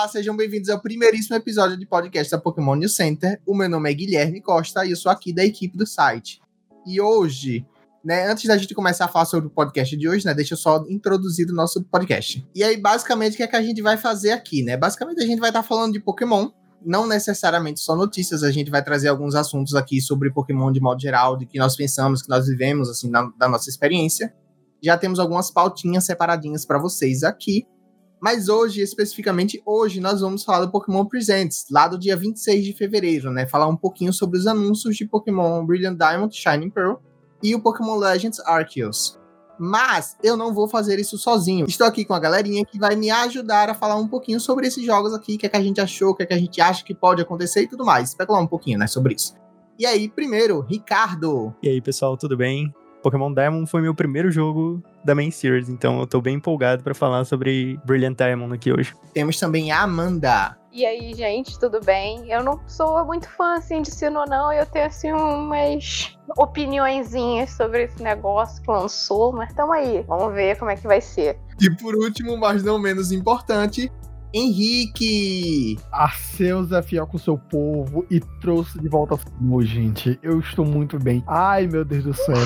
Olá, sejam bem-vindos ao primeiríssimo episódio de podcast da Pokémon News Center. O meu nome é Guilherme Costa e eu sou aqui da equipe do site. E hoje, né, antes da gente começar a falar sobre o podcast de hoje, né, deixa eu só introduzir o nosso podcast. E aí, basicamente, o que é que a gente vai fazer aqui, né? Basicamente, a gente vai estar tá falando de Pokémon, não necessariamente só notícias, a gente vai trazer alguns assuntos aqui sobre Pokémon de modo geral, de que nós pensamos, que nós vivemos, assim, na, da nossa experiência. Já temos algumas pautinhas separadinhas para vocês aqui. Mas hoje, especificamente hoje, nós vamos falar do Pokémon Presents, lá do dia 26 de fevereiro, né? Falar um pouquinho sobre os anúncios de Pokémon Brilliant Diamond, Shining Pearl e o Pokémon Legends Arceus. Mas eu não vou fazer isso sozinho. Estou aqui com a galerinha que vai me ajudar a falar um pouquinho sobre esses jogos aqui, o que, é que a gente achou, o que, é que a gente acha que pode acontecer e tudo mais. Especular um pouquinho, né, sobre isso. E aí, primeiro, Ricardo. E aí, pessoal, tudo bem? Pokémon Diamond foi meu primeiro jogo da main series, então eu tô bem empolgado para falar sobre Brilliant Diamond aqui hoje. Temos também a Amanda. E aí, gente, tudo bem? Eu não sou muito fã assim de Sino, não. Eu tenho assim umas opiniõezinhas sobre esse negócio que lançou, mas tamo aí. Vamos ver como é que vai ser. E por último, mas não menos importante, Henrique! Arceus é fiel com o seu povo e trouxe de volta a gente. Eu estou muito bem. Ai, meu Deus do céu.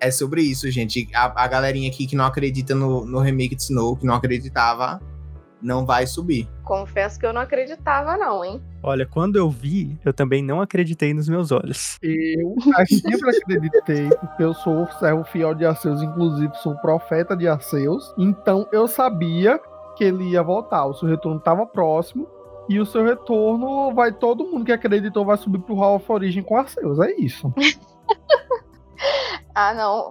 é sobre isso, gente. A, a galerinha aqui que não acredita no, no remake de Snow, que não acreditava, não vai subir. Confesso que eu não acreditava, não, hein? Olha, quando eu vi, eu também não acreditei nos meus olhos. Eu sempre acreditei, porque eu sou servo fiel de Arceus, inclusive sou profeta de Arceus. Então eu sabia que ele ia voltar. O seu retorno estava próximo. E o seu retorno vai. Todo mundo que acreditou vai subir pro Hall of Origin com Arceus. É isso. Ah, não.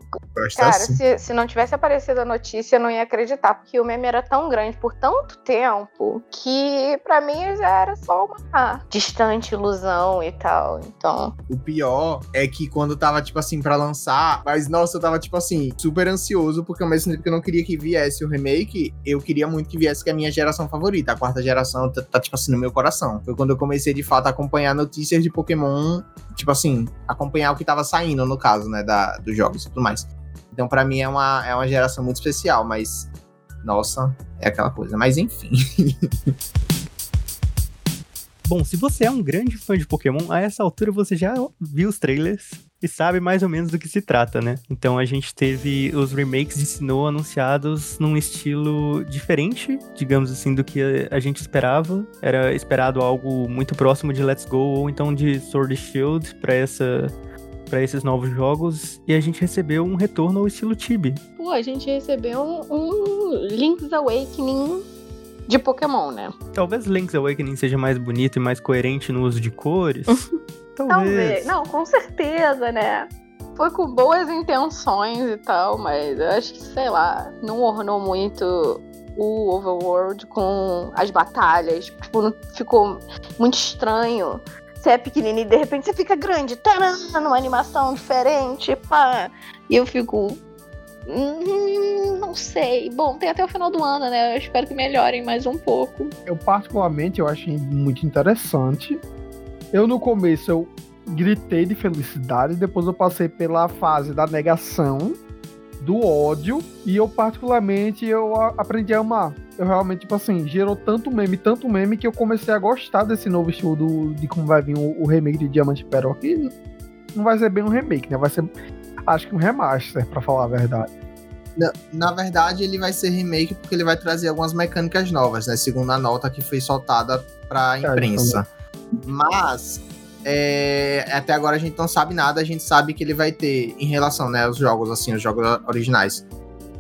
Cara, assim. se, se não tivesse aparecido a notícia, eu não ia acreditar, porque o meme era tão grande por tanto tempo que para mim já era só uma distante ilusão e tal. Então. O pior é que quando tava, tipo assim, para lançar, mas nossa, eu tava, tipo assim, super ansioso, porque ao mesmo tempo que eu não queria que viesse o remake, eu queria muito que viesse que é a minha geração favorita. A quarta geração tá, tá, tipo assim, no meu coração. Foi quando eu comecei de fato a acompanhar notícias de Pokémon, tipo assim, acompanhar o que tava saindo, no caso, né, da, do dos jogos e tudo mais. Então, para mim, é uma, é uma geração muito especial, mas. Nossa, é aquela coisa. Mas enfim. Bom, se você é um grande fã de Pokémon, a essa altura você já viu os trailers e sabe mais ou menos do que se trata, né? Então a gente teve os remakes de Sinnoh anunciados num estilo diferente, digamos assim, do que a gente esperava. Era esperado algo muito próximo de Let's Go ou então de Sword Shield para essa para esses novos jogos e a gente recebeu um retorno ao estilo Tibi. Pô, a gente recebeu um, um Link's Awakening de Pokémon, né? Talvez Link's Awakening seja mais bonito e mais coerente no uso de cores. Talvez. Talvez. Não, com certeza, né? Foi com boas intenções e tal, mas eu acho que, sei lá, não ornou muito o Overworld com as batalhas. Tipo, ficou muito estranho você é pequenininho e de repente você fica grande, taran, numa animação diferente, pá. E eu fico. Hum, não sei. Bom, tem até o final do ano, né? Eu espero que melhorem mais um pouco. Eu, particularmente, eu achei muito interessante. Eu, no começo, eu gritei de felicidade, depois eu passei pela fase da negação, do ódio, e eu, particularmente, eu aprendi a amar eu realmente, tipo assim, gerou tanto meme, tanto meme, que eu comecei a gostar desse novo estilo do, de como vai vir o, o remake de Diamante Pearl. Que não vai ser bem um remake, né? Vai ser, acho que um remaster, para falar a verdade. Na, na, verdade, ele vai ser remake porque ele vai trazer algumas mecânicas novas, né? Segundo a nota que foi soltada pra imprensa. Mas, é, até agora a gente não sabe nada, a gente sabe que ele vai ter, em relação né, aos jogos, assim, os jogos originais,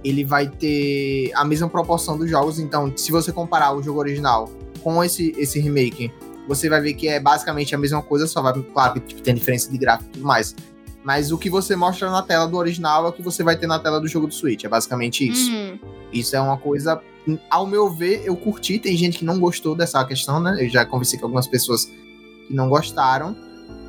ele vai ter a mesma proporção dos jogos. Então, se você comparar o jogo original com esse, esse remake, você vai ver que é basicamente a mesma coisa, só vai, claro que tipo, tem diferença de gráfico e tudo mais. Mas o que você mostra na tela do original é o que você vai ter na tela do jogo do Switch. É basicamente isso. Uhum. Isso é uma coisa. Ao meu ver, eu curti. Tem gente que não gostou dessa questão, né? Eu já conversei com algumas pessoas que não gostaram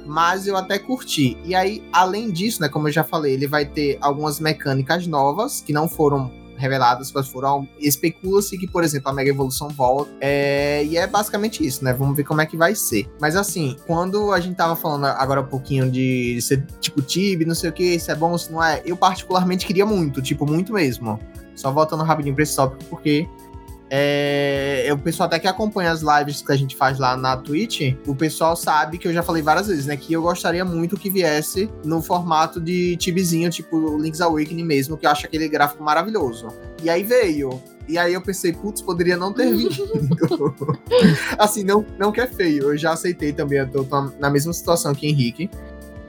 mas eu até curti. E aí, além disso, né, como eu já falei, ele vai ter algumas mecânicas novas que não foram reveladas, mas foram. Especula-se que, por exemplo, a Mega Evolução volta. É, e é basicamente isso, né? Vamos ver como é que vai ser. Mas assim, quando a gente tava falando agora um pouquinho de ser tipo Tib, não sei o que, se é bom, se não é, eu particularmente queria muito, tipo, muito mesmo. Só voltando rapidinho pra esse tópico, porque É, o pessoal até que acompanha as lives que a gente faz lá na Twitch, o pessoal sabe que eu já falei várias vezes, né? Que eu gostaria muito que viesse no formato de tibizinho, tipo Link's Awakening mesmo, que eu acho aquele gráfico maravilhoso. E aí veio. E aí eu pensei, putz, poderia não ter vindo. assim, não, não que é feio, eu já aceitei também, eu tô na mesma situação que Henrique.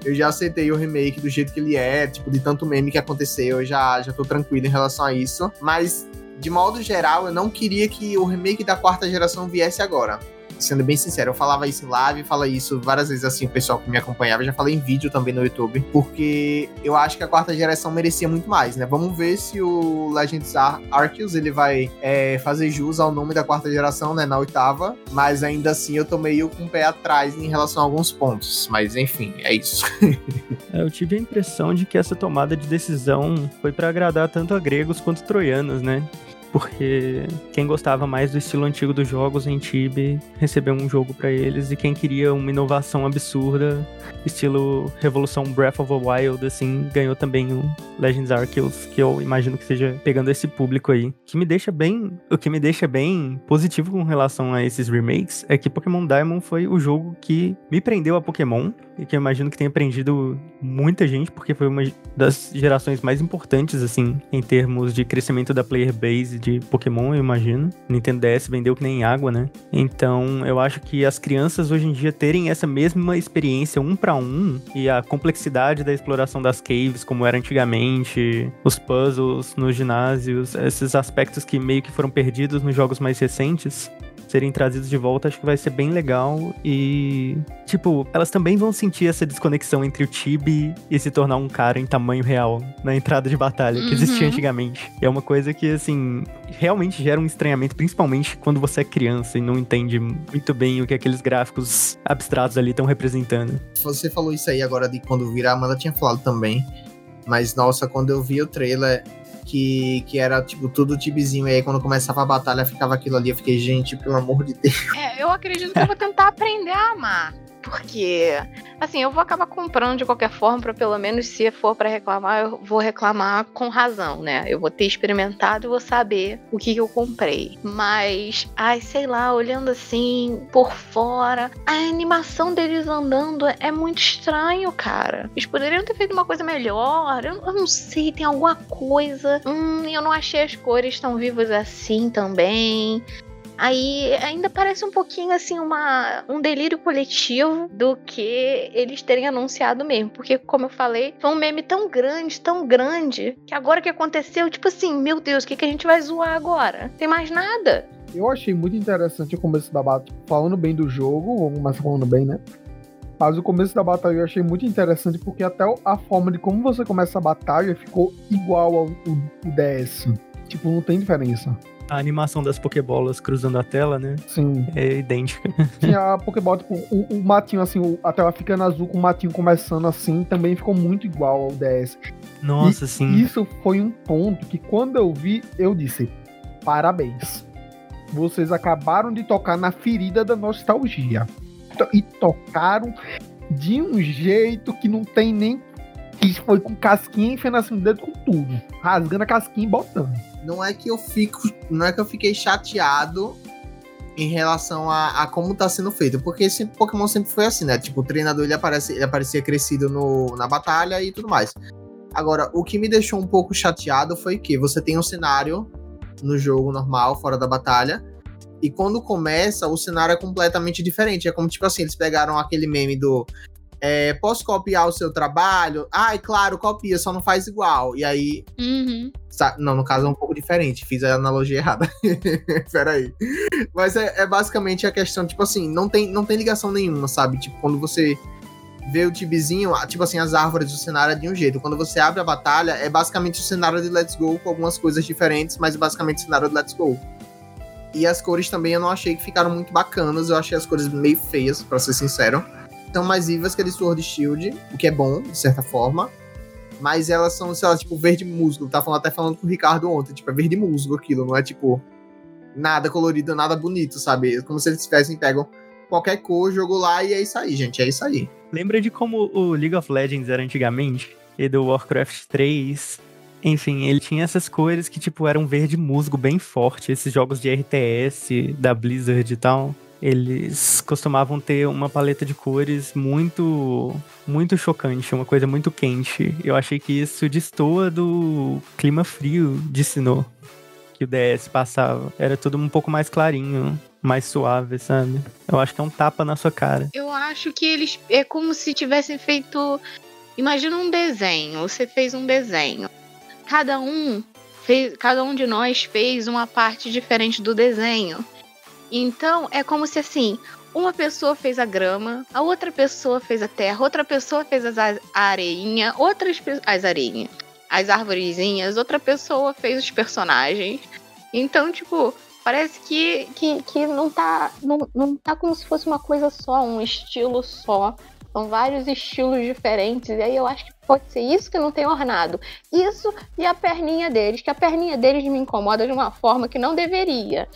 Eu já aceitei o remake do jeito que ele é, tipo, de tanto meme que aconteceu, eu já, já tô tranquilo em relação a isso. Mas de modo geral, eu não queria que o remake da quarta geração viesse agora sendo bem sincero, eu falava isso em live, fala isso várias vezes assim, o pessoal que me acompanhava, já falei em vídeo também no YouTube, porque eu acho que a quarta geração merecia muito mais, né? Vamos ver se o Legends Ar Arceus ele vai é, fazer jus ao nome da quarta geração, né? Na oitava, mas ainda assim eu tô meio com o pé atrás em relação a alguns pontos, mas enfim, é isso. é, eu tive a impressão de que essa tomada de decisão foi para agradar tanto a gregos quanto troianos, né? Porque quem gostava mais do estilo antigo dos jogos em Tibia recebeu um jogo para eles e quem queria uma inovação absurda, estilo Revolução Breath of the Wild, assim, ganhou também o Legends Arceus, que eu imagino que seja pegando esse público aí. Que me deixa bem, o que me deixa bem positivo com relação a esses remakes é que Pokémon Diamond foi o jogo que me prendeu a Pokémon que eu imagino que tenha prendido muita gente, porque foi uma das gerações mais importantes, assim, em termos de crescimento da player base de Pokémon, eu imagino. Nintendo DS vendeu que nem água, né? Então, eu acho que as crianças hoje em dia terem essa mesma experiência um para um e a complexidade da exploração das caves, como era antigamente, os puzzles nos ginásios, esses aspectos que meio que foram perdidos nos jogos mais recentes, serem trazidos de volta, acho que vai ser bem legal. E, tipo, elas também vão sentir essa desconexão entre o Tibi e se tornar um cara em tamanho real na entrada de batalha, que existia uhum. antigamente. É uma coisa que, assim, realmente gera um estranhamento, principalmente quando você é criança e não entende muito bem o que aqueles gráficos abstratos ali estão representando. Você falou isso aí agora de quando virar, a Amanda tinha falado também. Mas, nossa, quando eu vi o trailer, que, que era, tipo, tudo tibizinho. E aí, quando começava a batalha, ficava aquilo ali. Eu fiquei, gente, pelo amor de Deus. É, eu acredito que eu vou tentar aprender a amar. Porque, assim, eu vou acabar comprando de qualquer forma, para pelo menos se for para reclamar, eu vou reclamar com razão, né? Eu vou ter experimentado e vou saber o que, que eu comprei. Mas, ai, sei lá, olhando assim, por fora, a animação deles andando é muito estranho, cara. Eles poderiam ter feito uma coisa melhor. Eu, eu não sei, tem alguma coisa. Hum, eu não achei as cores tão vivas assim também. Aí ainda parece um pouquinho assim uma, um delírio coletivo do que eles terem anunciado mesmo. Porque, como eu falei, foi um meme tão grande, tão grande, que agora que aconteceu, tipo assim, meu Deus, o que, que a gente vai zoar agora? Tem mais nada. Eu achei muito interessante o começo da batalha, falando bem do jogo, ou mais falando bem, né? Mas o começo da batalha eu achei muito interessante porque até a forma de como você começa a batalha ficou igual ao, ao DS. Tipo, não tem diferença a animação das Pokébolas cruzando a tela, né? Sim. É idêntica. Sim, a Pokébola, tipo, o, o matinho, assim, a tela ficando azul com o matinho começando assim, também ficou muito igual ao DS. Nossa, e sim. Isso foi um ponto que quando eu vi, eu disse: parabéns. Vocês acabaram de tocar na ferida da nostalgia. E tocaram de um jeito que não tem nem. Que foi com casquinha enfiando assim o dedo com tudo. Rasgando a casquinha e botando não é que eu fico, não é que eu fiquei chateado em relação a, a como tá sendo feito, porque esse Pokémon sempre foi assim, né? Tipo, o treinador ele aparece, ele aparecia crescido no, na batalha e tudo mais. Agora, o que me deixou um pouco chateado foi que você tem um cenário no jogo normal, fora da batalha, e quando começa, o cenário é completamente diferente. É como, tipo assim, eles pegaram aquele meme do é, posso copiar o seu trabalho? Ai, claro, copia, só não faz igual. E aí. Uhum. Não, no caso é um pouco diferente, fiz a analogia errada. Peraí. Mas é, é, basicamente a questão, tipo assim, não tem, não tem ligação nenhuma, sabe? Tipo, quando você vê o tibizinho, tipo assim, as árvores do cenário é de um jeito. Quando você abre a batalha, é basicamente o cenário de Let's Go com algumas coisas diferentes, mas basicamente o cenário de Let's Go. E as cores também eu não achei que ficaram muito bacanas, eu achei as cores meio feias, para ser sincero são mais vivas que a de Sword Shield, o que é bom, de certa forma. Mas elas são, sei lá, tipo, verde musgo. Tava falando, até falando com o Ricardo ontem, tipo, é verde musgo aquilo, não é tipo nada colorido, nada bonito, sabe? Como se eles tivessem pegam qualquer cor, jogou lá e é isso aí, gente, é isso aí. Lembra de como o League of Legends era antigamente? E do Warcraft 3 Enfim, ele tinha essas cores que, tipo, eram verde musgo bem forte. Esses jogos de RTS da Blizzard e tal eles costumavam ter uma paleta de cores muito muito chocante, uma coisa muito quente. Eu achei que isso destoa do clima frio de Sinnoh que o DS passava. Era tudo um pouco mais clarinho, mais suave, sabe? Eu acho que é um tapa na sua cara. Eu acho que eles é como se tivessem feito Imagina um desenho, você fez um desenho. Cada um fez, cada um de nós fez uma parte diferente do desenho. Então, é como se assim, uma pessoa fez a grama, a outra pessoa fez a terra, outra pessoa fez as, a areinha, outras as areinhas, as arvorezinhas, outra pessoa fez os personagens. Então, tipo, parece que, que, que não, tá, não, não tá como se fosse uma coisa só, um estilo só. São vários estilos diferentes. E aí eu acho que pode ser isso que não tem ornado. Isso e a perninha deles, que a perninha deles me incomoda de uma forma que não deveria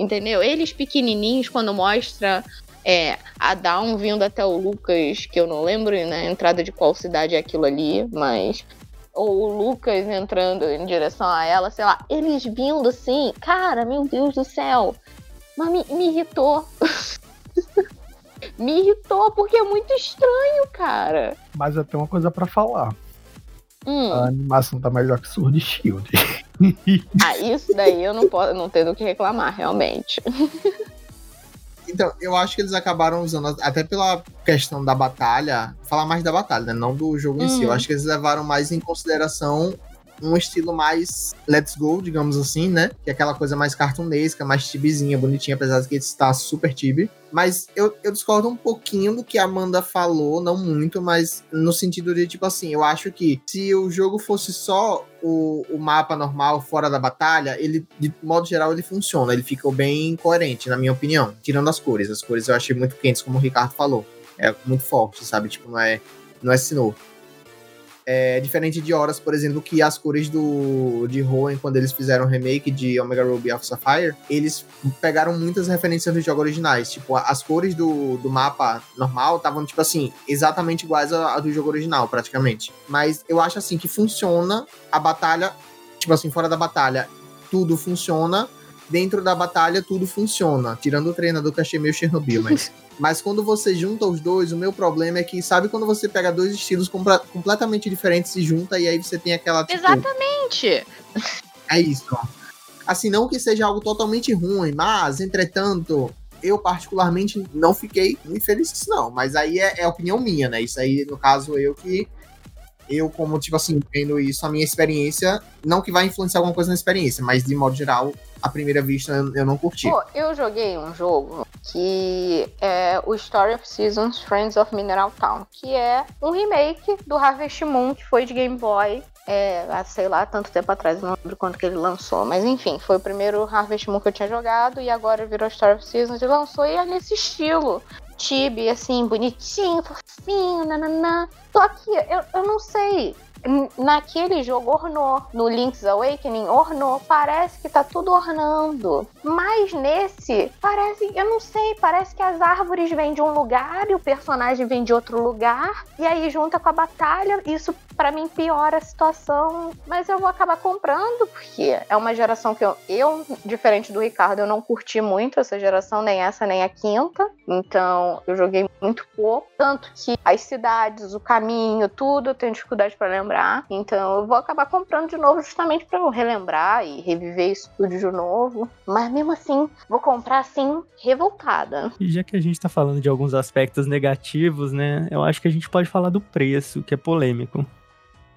entendeu? Eles pequenininhos, quando mostra é, a Dawn vindo até o Lucas, que eu não lembro na né, entrada de qual cidade é aquilo ali, mas. Ou o Lucas entrando em direção a ela, sei lá, eles vindo assim, cara, meu Deus do céu. Mas me, me irritou. me irritou porque é muito estranho, cara. Mas eu tenho uma coisa para falar. Hum. A animação tá melhor que Sword Shield. ah, isso daí eu não posso, não tenho do que reclamar, realmente. Então, eu acho que eles acabaram usando, até pela questão da batalha, falar mais da batalha, né? Não do jogo em si. Eu uhum. acho que eles levaram mais em consideração um estilo mais let's go, digamos assim, né? Que é aquela coisa mais cartunesca, mais tibizinha, bonitinha, apesar de que está super tibi. Mas eu, eu discordo um pouquinho do que a Amanda falou, não muito, mas no sentido de, tipo assim, eu acho que se o jogo fosse só o, o mapa normal fora da batalha, ele, de modo geral, ele funciona. Ele ficou bem coerente, na minha opinião. Tirando as cores. As cores eu achei muito quentes, como o Ricardo falou. É muito forte, sabe? Tipo, não é, não é Sinnoh. É diferente de Horas, por exemplo, que as cores do de Hoenn, quando eles fizeram o remake de Omega Ruby of Sapphire, eles pegaram muitas referências do jogo originais. Tipo, as cores do, do mapa normal estavam, tipo assim, exatamente iguais a, a do jogo original, praticamente. Mas eu acho, assim, que funciona a batalha, tipo assim, fora da batalha, tudo funciona dentro da batalha tudo funciona. Tirando o treinador que achei meio Chernobyl, mas. mas quando você junta os dois, o meu problema é que, sabe quando você pega dois estilos completamente diferentes e junta, e aí você tem aquela. Tipo, Exatamente! É isso. Assim, não que seja algo totalmente ruim, mas, entretanto, eu particularmente não fiquei muito feliz com isso, não. Mas aí é, é opinião minha, né? Isso aí, no caso, eu que eu, como, tipo assim, vendo isso, a minha experiência, não que vai influenciar alguma coisa na experiência, mas de modo geral, à primeira vista, eu não curti. Pô, eu joguei um jogo que é o Story of Seasons Friends of Mineral Town, que é um remake do Harvest Moon, que foi de Game Boy. É, sei lá, tanto tempo atrás, não lembro quanto que ele lançou, mas enfim, foi o primeiro Harvest Moon que eu tinha jogado e agora virou Story of Seasons e lançou e é nesse estilo. Tibi, assim, bonitinho, fofinho, nananã. Só que eu, eu não sei naquele jogo ornou. No Link's Awakening, ornou. Parece que tá tudo ornando. Mas nesse, parece, eu não sei, parece que as árvores vêm de um lugar e o personagem vem de outro lugar. E aí junta com a batalha, isso para mim piora a situação. Mas eu vou acabar comprando, porque é uma geração que eu, eu, diferente do Ricardo, eu não curti muito essa geração, nem essa, nem a quinta. Então eu joguei muito pouco. Tanto que as cidades, o caminho, tudo eu tenho dificuldade para lembrar lembrar. Então eu vou acabar comprando de novo justamente para eu relembrar e reviver isso tudo de novo. Mas mesmo assim, vou comprar assim, revoltada. E já que a gente tá falando de alguns aspectos negativos, né? Eu acho que a gente pode falar do preço, que é polêmico.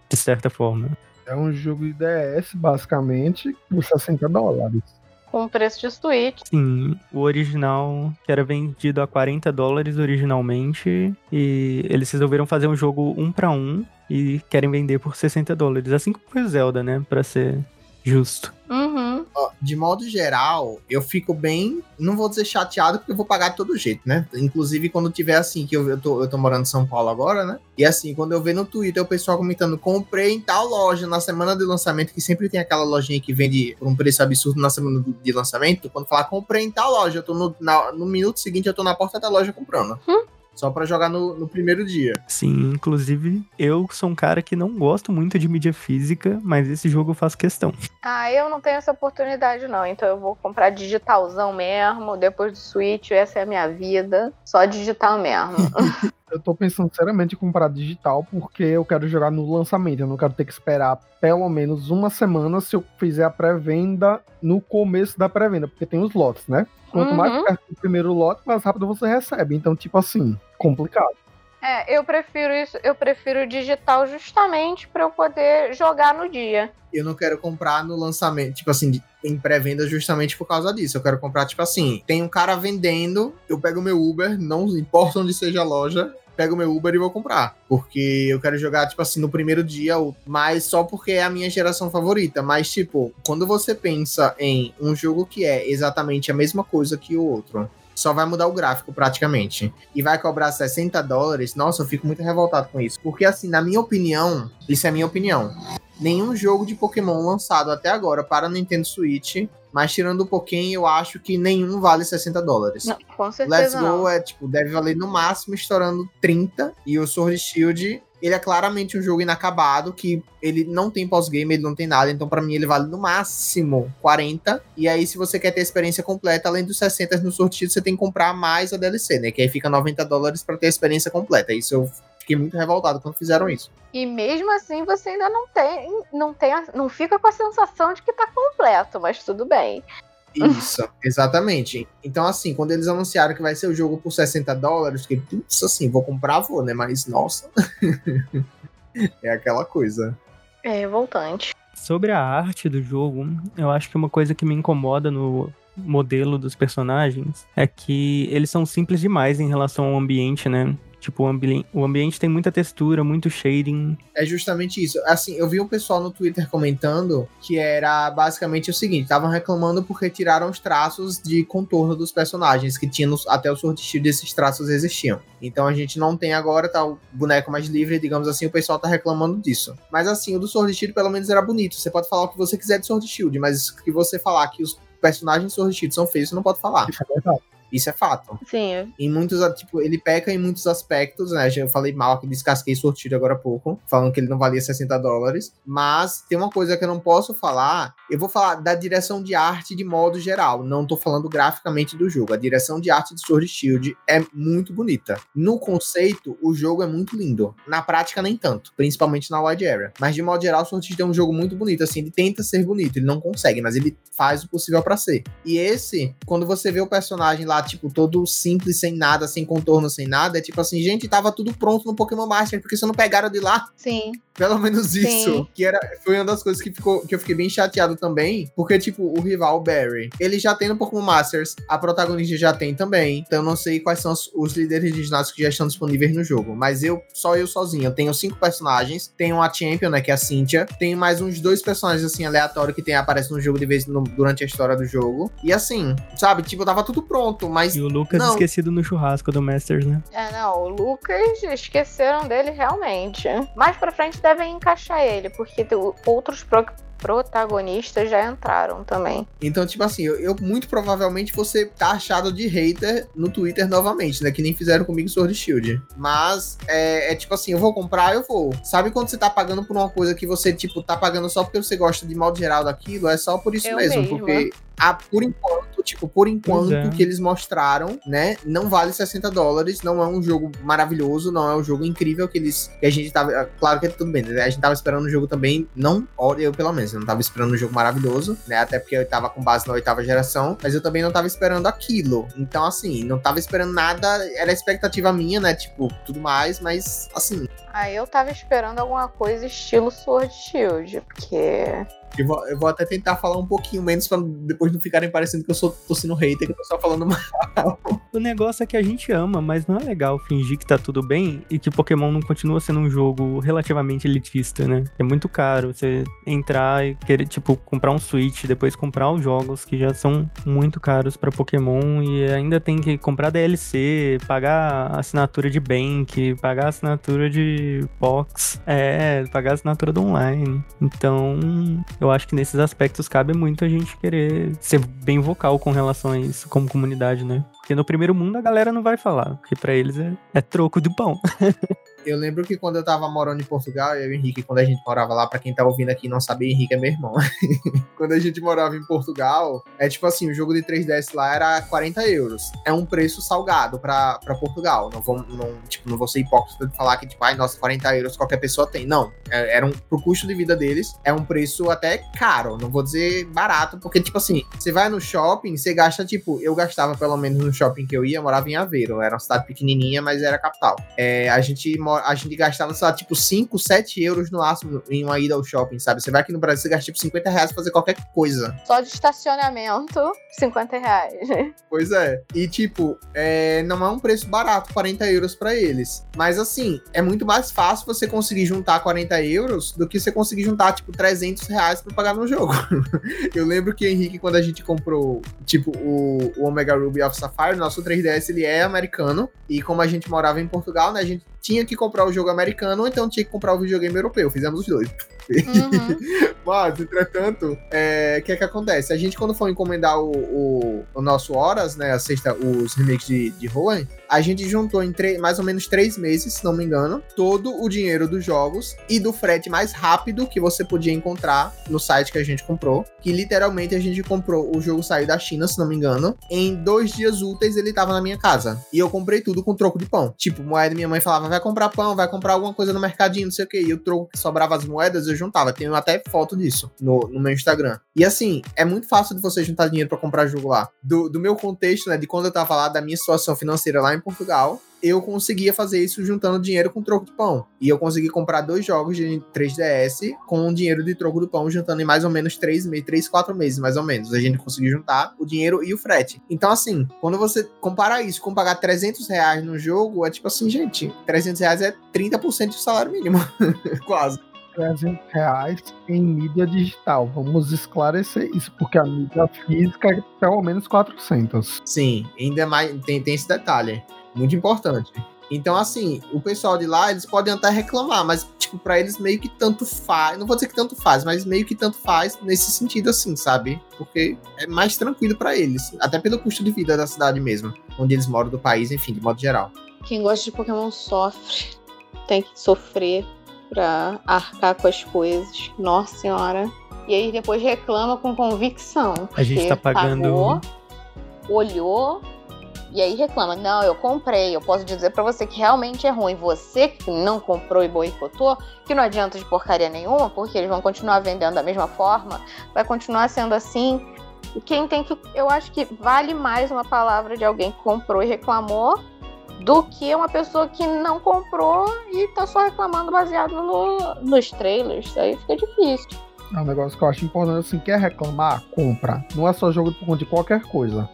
De certa forma. É um jogo de DS, basicamente, por 60 dólares com preço de Switch. Sim, o original, que era vendido a 40 dólares originalmente, e eles resolveram fazer um jogo um para um e querem vender por 60 dólares. Assim como foi o Zelda, né? Pra ser justo. Uhum. De modo geral, eu fico bem. Não vou dizer chateado, porque eu vou pagar de todo jeito, né? Inclusive, quando tiver assim, que eu, eu, tô, eu tô morando em São Paulo agora, né? E assim, quando eu ver no Twitter o pessoal comentando, comprei em tal loja na semana de lançamento, que sempre tem aquela lojinha que vende por um preço absurdo na semana de lançamento. Quando falar comprei em tal loja, eu tô no, na, no minuto seguinte, eu tô na porta da loja comprando. Hum? Só para jogar no, no, primeiro dia. Sim, inclusive eu sou um cara que não gosto muito de mídia física, mas esse jogo eu faço questão. Ah, eu não tenho essa oportunidade não, então eu vou comprar digitalzão mesmo, depois do Switch, essa é a minha vida, só digital mesmo. eu tô pensando seriamente em comprar digital porque eu quero jogar no lançamento. Eu não quero ter que esperar pelo menos uma semana se eu fizer a pré-venda no começo da pré-venda, porque tem os lotes, né? Quanto uhum. mais perto do primeiro lote, mais rápido você recebe. Então, tipo assim, complicado. É, eu prefiro isso, eu prefiro digital justamente para eu poder jogar no dia. Eu não quero comprar no lançamento, tipo assim, em pré-venda justamente por causa disso. Eu quero comprar, tipo assim, tem um cara vendendo, eu pego meu Uber, não importa onde seja a loja, pego meu Uber e vou comprar. Porque eu quero jogar, tipo assim, no primeiro dia, mas só porque é a minha geração favorita. Mas, tipo, quando você pensa em um jogo que é exatamente a mesma coisa que o outro, só vai mudar o gráfico praticamente. E vai cobrar 60 dólares. Nossa, eu fico muito revoltado com isso. Porque, assim, na minha opinião, isso é minha opinião. Nenhum jogo de Pokémon lançado até agora para Nintendo Switch mas tirando o Pokémon, eu acho que nenhum vale 60 dólares. Não, com certeza Let's Go não. é, tipo, deve valer no máximo estourando 30. E o Sword Shield, ele é claramente um jogo inacabado, que ele não tem pós-game, ele não tem nada. Então, para mim, ele vale no máximo 40. E aí, se você quer ter a experiência completa, além dos 60 no Shield, você tem que comprar mais a DLC, né? Que aí fica 90 dólares para ter a experiência completa. Isso eu fiquei muito revoltado quando fizeram isso. E mesmo assim você ainda não tem, não tem, não fica com a sensação de que tá completo, mas tudo bem. Isso, exatamente. Então, assim, quando eles anunciaram que vai ser o jogo por 60 dólares, fiquei, putz, assim, vou comprar, vou, né? Mas, nossa. é aquela coisa. É revoltante. Sobre a arte do jogo, eu acho que uma coisa que me incomoda no modelo dos personagens é que eles são simples demais em relação ao ambiente, né? Tipo, o, ambi o ambiente tem muita textura, muito shading. É justamente isso. Assim, eu vi um pessoal no Twitter comentando que era basicamente o seguinte: estavam reclamando porque tiraram os traços de contorno dos personagens, que tinha até o Sword Shield esses traços existiam. Então a gente não tem agora, tá o boneco mais livre, digamos assim, o pessoal tá reclamando disso. Mas assim, o do Sword Shield pelo menos era bonito. Você pode falar o que você quiser de Sword Shield, mas que você falar que os personagens de Sword Shield são feios, você não pode falar. Isso é verdade. Isso é fato. Sim. Em muitos, tipo, ele peca em muitos aspectos, né? Eu falei mal que descasquei sortido agora há pouco, falando que ele não valia 60 dólares. Mas tem uma coisa que eu não posso falar. Eu vou falar da direção de arte de modo geral. Não tô falando graficamente do jogo. A direção de arte de Sword Shield é muito bonita. No conceito, o jogo é muito lindo. Na prática, nem tanto. Principalmente na wide area. Mas de modo geral, o Sword Shield é um jogo muito bonito. Assim, ele tenta ser bonito. Ele não consegue, mas ele faz o possível para ser. E esse, quando você vê o personagem lá tipo, todo simples, sem nada, sem contorno, sem nada. É tipo assim, gente, tava tudo pronto no Pokémon Master, porque você não pegaram de lá? Sim. Pelo menos isso. Sim. Que era, foi uma das coisas que, ficou, que eu fiquei bem chateado também. Porque, tipo, o rival Barry, ele já tem no Pokémon Masters, a protagonista já tem também. Então eu não sei quais são os, os líderes de ginásio que já estão disponíveis no jogo. Mas eu, só eu sozinho, eu tenho cinco personagens. Tenho a Champion, né, que é a Cynthia. Tenho mais uns dois personagens, assim, aleatórios que tem, aparecem no jogo de vez no, durante a história do jogo. E assim, sabe, tipo, tava tudo pronto, mas. E o Lucas não. esquecido no churrasco do Masters, né? É, não, o Lucas esqueceram dele realmente. Mais pra frente devem encaixar ele, porque outros pro protagonistas já entraram também. Então, tipo assim, eu, eu, muito provavelmente você tá achado de hater no Twitter novamente, né? Que nem fizeram comigo Sword Shield. Mas é, é, tipo assim, eu vou comprar, eu vou. Sabe quando você tá pagando por uma coisa que você, tipo, tá pagando só porque você gosta de modo geral daquilo? É só por isso eu mesmo, mesma. porque a, por enquanto, tipo, por enquanto é. que eles mostraram, né? Não vale 60 dólares, não é um jogo maravilhoso, não é um jogo incrível que eles. Que a gente tava. É, claro que é tudo bem, né? A gente tava esperando um jogo também, não, eu pelo menos, eu não tava esperando um jogo maravilhoso, né? Até porque eu tava com base na oitava geração, mas eu também não tava esperando aquilo. Então, assim, não tava esperando nada, era expectativa minha, né? Tipo, tudo mais, mas assim. Aí eu tava esperando alguma coisa estilo Sword Shield, porque eu vou, eu vou até tentar falar um pouquinho menos pra depois não ficarem parecendo que eu sou, tô sendo hater, que eu tô só falando mal. O negócio é que a gente ama, mas não é legal fingir que tá tudo bem e que Pokémon não continua sendo um jogo relativamente elitista, né? É muito caro você entrar e querer, tipo, comprar um Switch, depois comprar os jogos que já são muito caros para Pokémon e ainda tem que comprar DLC, pagar assinatura de Bank, pagar assinatura de Box, é, pagar assinatura do online. Então, eu acho que nesses aspectos cabe muito a gente querer ser bem vocal com relação a isso como comunidade, né? Porque no primeiro mundo a galera não vai falar, porque para eles é, é troco de pão. Eu lembro que quando eu tava morando em Portugal, eu e o Henrique, quando a gente morava lá, para quem tá ouvindo aqui não sabe, Henrique é meu irmão. quando a gente morava em Portugal, é tipo assim, o jogo de 3DS lá era 40 euros. É um preço salgado para Portugal. Não vou, não, tipo, não vou ser hipócrita de falar que, tipo, ai, nossa, 40 euros qualquer pessoa tem. Não. É, era um, pro custo de vida deles, é um preço até caro. Não vou dizer barato, porque, tipo assim, você vai no shopping, você gasta, tipo, eu gastava pelo menos no shopping que eu ia, morava em Aveiro. Era uma cidade pequenininha, mas era capital. É, a gente a gente gastava, sei lá, tipo 5, 7 euros no máximo em uma ida ao shopping, sabe? Você vai aqui no Brasil, você gasta tipo 50 reais pra fazer qualquer coisa. Só de estacionamento, 50 reais. Pois é. E tipo, é, não é um preço barato, 40 euros para eles. Mas assim, é muito mais fácil você conseguir juntar 40 euros do que você conseguir juntar, tipo, 300 reais pra pagar no jogo. Eu lembro que, Henrique, quando a gente comprou, tipo, o, o Omega Ruby of Sapphire, nosso 3DS, ele é americano. E como a gente morava em Portugal, né, a gente tinha que comprar o jogo americano ou então tinha que comprar o videogame europeu. Fizemos os dois. Uhum. Mas, entretanto, o é, que é que acontece? A gente, quando for encomendar o, o, o nosso Horas, né, a sexta, os remakes de, de Hoenn, a gente juntou em mais ou menos três meses, se não me engano, todo o dinheiro dos jogos e do frete mais rápido que você podia encontrar no site que a gente comprou. Que literalmente a gente comprou o jogo sair da China, se não me engano. Em dois dias úteis ele tava na minha casa. E eu comprei tudo com troco de pão. Tipo, moeda, minha mãe falava, vai comprar pão, vai comprar alguma coisa no mercadinho, não sei o que. E o troco que sobrava as moedas, eu juntava. Tenho até foto disso no, no meu Instagram. E assim, é muito fácil de você juntar dinheiro para comprar jogo lá. Do, do meu contexto, né, de quando eu tava lá, da minha situação financeira lá em Portugal, eu conseguia fazer isso juntando dinheiro com troco de pão. E eu consegui comprar dois jogos de 3DS com dinheiro de troco do pão, juntando em mais ou menos três, três quatro meses, mais ou menos. A gente conseguiu juntar o dinheiro e o frete. Então, assim, quando você compara isso com pagar 300 reais no jogo, é tipo assim, gente, 300 reais é 30% do salário mínimo. Quase. 300 reais em mídia digital. Vamos esclarecer isso, porque a mídia física é pelo menos 400. Sim, ainda mais tem, tem esse detalhe. Muito importante. Então, assim, o pessoal de lá, eles podem até reclamar, mas, tipo, pra eles meio que tanto faz. Não vou dizer que tanto faz, mas meio que tanto faz nesse sentido, assim, sabe? Porque é mais tranquilo para eles. Até pelo custo de vida da cidade mesmo, onde eles moram, do país, enfim, de modo geral. Quem gosta de Pokémon sofre. Tem que sofrer pra arcar com as coisas. Nossa senhora. E aí depois reclama com convicção. A gente tá pagando. Pagou, olhou, e aí reclama: não, eu comprei. Eu posso dizer para você que realmente é ruim. Você que não comprou e boicotou, que não adianta de porcaria nenhuma, porque eles vão continuar vendendo da mesma forma, vai continuar sendo assim. E quem tem que. Eu acho que vale mais uma palavra de alguém que comprou e reclamou do que uma pessoa que não comprou e tá só reclamando baseado no, nos trailers. Aí fica difícil. É um negócio que eu acho importante, assim, quer reclamar? Compra. Não é só jogo por conta de qualquer coisa.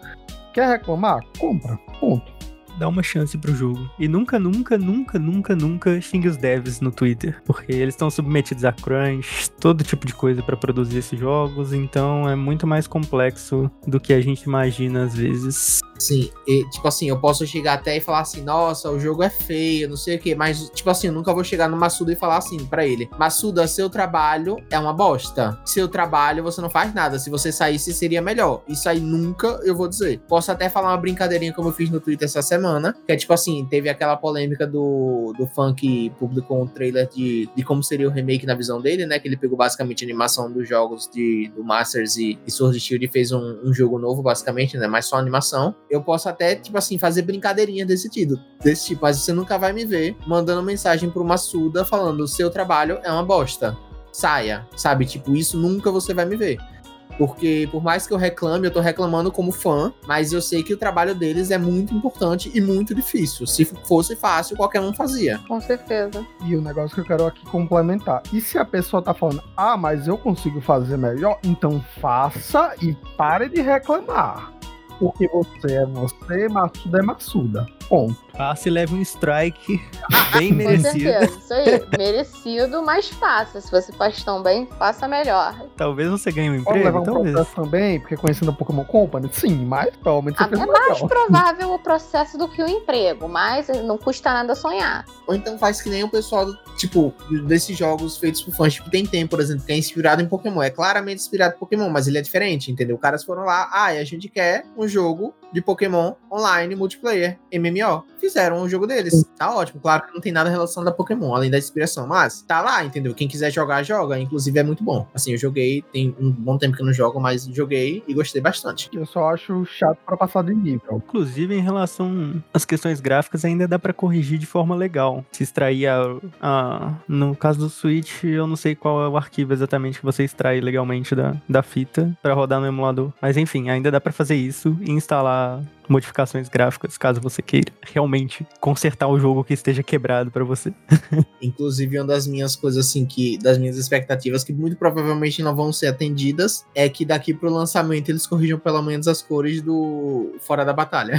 Quer reclamar? Compra. Ponto dá uma chance pro jogo. E nunca, nunca, nunca, nunca, nunca xingue os devs no Twitter. Porque eles estão submetidos a crunch, todo tipo de coisa para produzir esses jogos. Então é muito mais complexo do que a gente imagina às vezes. Sim, e, tipo assim, eu posso chegar até e falar assim, nossa, o jogo é feio, não sei o que, mas, tipo assim, eu nunca vou chegar no Massuda e falar assim para ele, Massuda, seu trabalho é uma bosta. Seu trabalho você não faz nada. Se você saísse, seria melhor. Isso aí nunca eu vou dizer. Posso até falar uma brincadeirinha como eu fiz no Twitter essa semana semana, que é tipo assim, teve aquela polêmica do, do fã que publicou um trailer de, de como seria o remake na visão dele, né? Que ele pegou basicamente a animação dos jogos de, do Masters e, e Sword Shield e fez um, um, jogo novo, basicamente, né? Mas só animação. Eu posso até, tipo assim, fazer brincadeirinha desse tipo, desse tipo, mas você nunca vai me ver mandando mensagem pro Massuda falando: o seu trabalho é uma bosta. Saia, sabe? Tipo, isso nunca você vai me ver. Porque por mais que eu reclame, eu tô reclamando como fã, mas eu sei que o trabalho deles é muito importante e muito difícil. Se fosse fácil, qualquer um fazia. Com certeza. E o negócio que eu quero aqui complementar. E se a pessoa tá falando, ah, mas eu consigo fazer melhor, então faça e pare de reclamar. Porque você é você, maçuda é maçuda. Ponto. Passe e leve um strike bem merecido. Com certeza, isso aí. Merecido, mas faça. Se você faz tão bem, faça melhor. Talvez você ganhe um emprego, Pode levar um talvez. processo também, porque conhecendo a Pokémon Company, sim, mas provavelmente você ah, É mais provável o processo do que o emprego, mas não custa nada sonhar. Ou então faz que nem o pessoal, tipo, desses jogos feitos por fãs, tipo, tem tempo, por exemplo, que é inspirado em Pokémon. É claramente inspirado em Pokémon, mas ele é diferente, entendeu? Os caras foram lá, ah, e a gente quer um jogo de Pokémon online, multiplayer, MMO. Fizeram o jogo deles. Tá ótimo. Claro que não tem nada relação a Pokémon, além da inspiração. Mas tá lá, entendeu? Quem quiser jogar, joga. Inclusive é muito bom. Assim, eu joguei, tem um bom tempo que eu não jogo, mas joguei e gostei bastante. Eu só acho chato para passar de nível. Inclusive, em relação às questões gráficas, ainda dá para corrigir de forma legal. Se extrair a, a, No caso do Switch, eu não sei qual é o arquivo exatamente que você extrai legalmente da, da fita para rodar no emulador. Mas enfim, ainda dá para fazer isso e instalar modificações gráficas, caso você queira realmente consertar o jogo que esteja quebrado para você. Inclusive, uma das minhas coisas assim que das minhas expectativas que muito provavelmente não vão ser atendidas é que daqui pro lançamento eles corrijam pelo menos as cores do fora da batalha.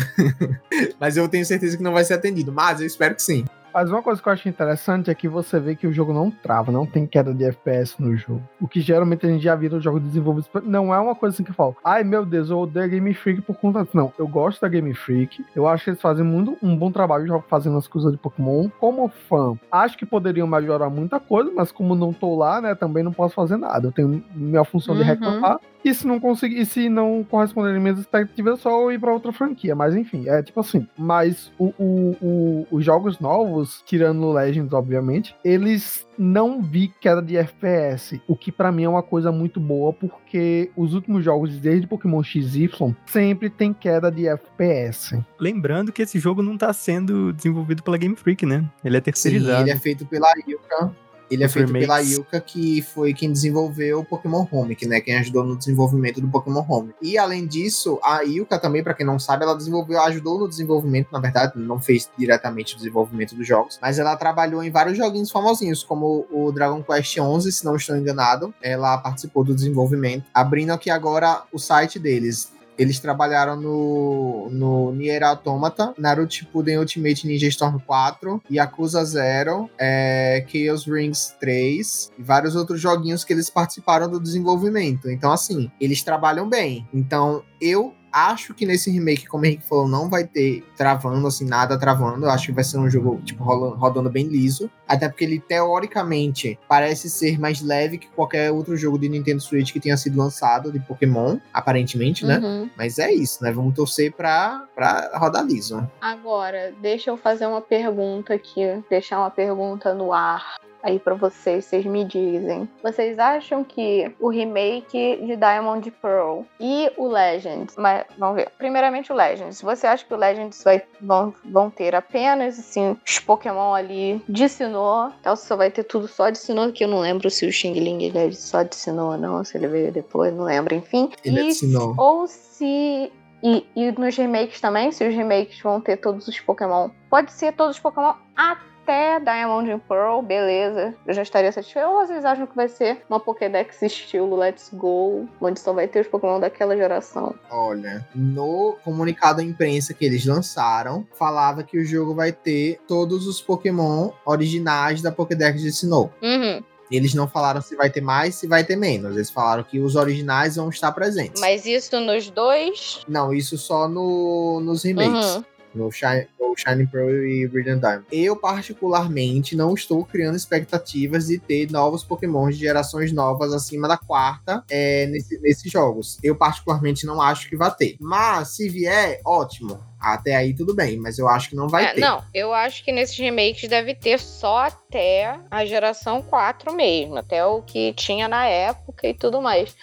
mas eu tenho certeza que não vai ser atendido, mas eu espero que sim. Mas uma coisa que eu acho interessante é que você vê que o jogo não trava, não tem queda de FPS no jogo. O que geralmente a gente já vira o jogo desenvolvido. Não é uma coisa assim que fala, ai meu Deus, eu odeio a Game Freak por conta disso. Não, eu gosto da Game Freak. Eu acho que eles fazem muito, um bom trabalho fazendo as coisas de Pokémon. Como fã, acho que poderiam melhorar muita coisa, mas como não tô lá, né, também não posso fazer nada. Eu tenho minha função uhum. de reclamar. E se não conseguir, se não corresponder às minhas expectativas, é só ir para outra franquia. Mas enfim, é tipo assim. Mas o, o, o, os jogos novos, tirando Legends, obviamente, eles não vi queda de FPS, o que para mim é uma coisa muito boa, porque os últimos jogos, desde Pokémon XY, sempre tem queda de FPS. Lembrando que esse jogo não tá sendo desenvolvido pela Game Freak, né? Ele é terceirizado. Sim, ele é feito pela Yuka. Ele é feito remakes. pela Yuka, que foi quem desenvolveu o Pokémon Home, que né, quem ajudou no desenvolvimento do Pokémon Home. E além disso, a Yuka também, para quem não sabe, ela desenvolveu, ajudou no desenvolvimento, na verdade, não fez diretamente o desenvolvimento dos jogos, mas ela trabalhou em vários joguinhos famosinhos, como o Dragon Quest 11, se não estou enganado. Ela participou do desenvolvimento. Abrindo aqui agora o site deles, eles trabalharam no, no Nier Automata, Naruto Shippuden Ultimate Ninja Storm 4, Yakuza 0, é, Chaos Rings 3 e vários outros joguinhos que eles participaram do desenvolvimento. Então, assim, eles trabalham bem. Então, eu Acho que nesse remake, como o Henrique falou, não vai ter travando, assim, nada travando. Eu acho que vai ser um jogo, tipo, rolando, rodando bem liso. Até porque ele, teoricamente, parece ser mais leve que qualquer outro jogo de Nintendo Switch que tenha sido lançado de Pokémon, aparentemente, né? Uhum. Mas é isso, né? Vamos torcer pra, pra rodar liso. Agora, deixa eu fazer uma pergunta aqui, deixar uma pergunta no ar aí para vocês, vocês me dizem. Vocês acham que o remake de Diamond Pearl e o Legends, mas vamos ver. Primeiramente o Legends. Você acha que o Legends vai vão, vão ter apenas assim os Pokémon ali de Sinnoh? Só vai ter tudo só de Sinnoh, que eu não lembro se o Xing Ling ele é só de Sinnoh ou não, se ele veio depois, não lembro, enfim. Ele e, é de Sinnoh. Ou se e, e nos remakes também, se os remakes vão ter todos os Pokémon. Pode ser todos os Pokémon até até Diamond and Pearl, beleza, eu já estaria satisfeito. Ou vocês acham que vai ser uma Pokédex estilo Let's Go, onde só vai ter os Pokémon daquela geração? Olha, no comunicado da imprensa que eles lançaram, falava que o jogo vai ter todos os Pokémon originais da Pokédex de Sinnoh. Uhum. Eles não falaram se vai ter mais, se vai ter menos. Eles falaram que os originais vão estar presentes. Mas isso nos dois? Não, isso só no, nos remakes. Uhum no Shine, no Shining Pearl e Brilliant Diamond. Eu, particularmente, não estou criando expectativas de ter novos Pokémon de gerações novas acima da quarta é, nesse, nesses jogos. Eu, particularmente, não acho que vai ter. Mas, se vier, ótimo. Até aí tudo bem, mas eu acho que não vai é, ter. Não, eu acho que nesses remakes deve ter só até a geração 4 mesmo, até o que tinha na época e tudo mais.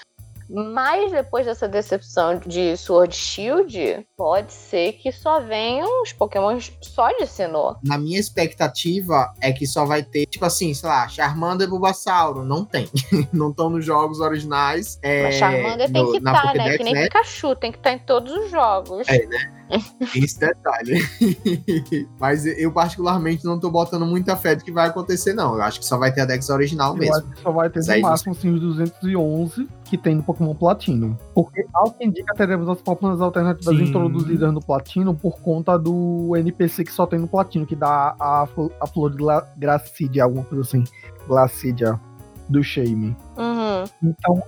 Mas depois dessa decepção de Sword Shield, pode ser que só venham os Pokémon só de Sinnoh. Na minha expectativa é que só vai ter, tipo assim, sei lá, Charmander e Bulbasauro. Não tem. não estão nos jogos originais. É, Mas Charmander tem que estar, tá, né? Que nem né? Pikachu, tem que estar tá em todos os jogos. É, né? Esse detalhe. Mas eu, particularmente, não tô botando muita fé de que vai acontecer, não. Eu acho que só vai ter a Dex original eu mesmo. Acho que só vai ter no máximo, assim, os 211 que tem no Pokémon Platino. Porque, ao que indica, teremos as fórmulas alternativas Sim. introduzidas no Platino por conta do NPC que só tem no Platino, que dá a, a flor de Glacidia, alguma coisa assim. Glacidia, do Shame. Uhum. Então,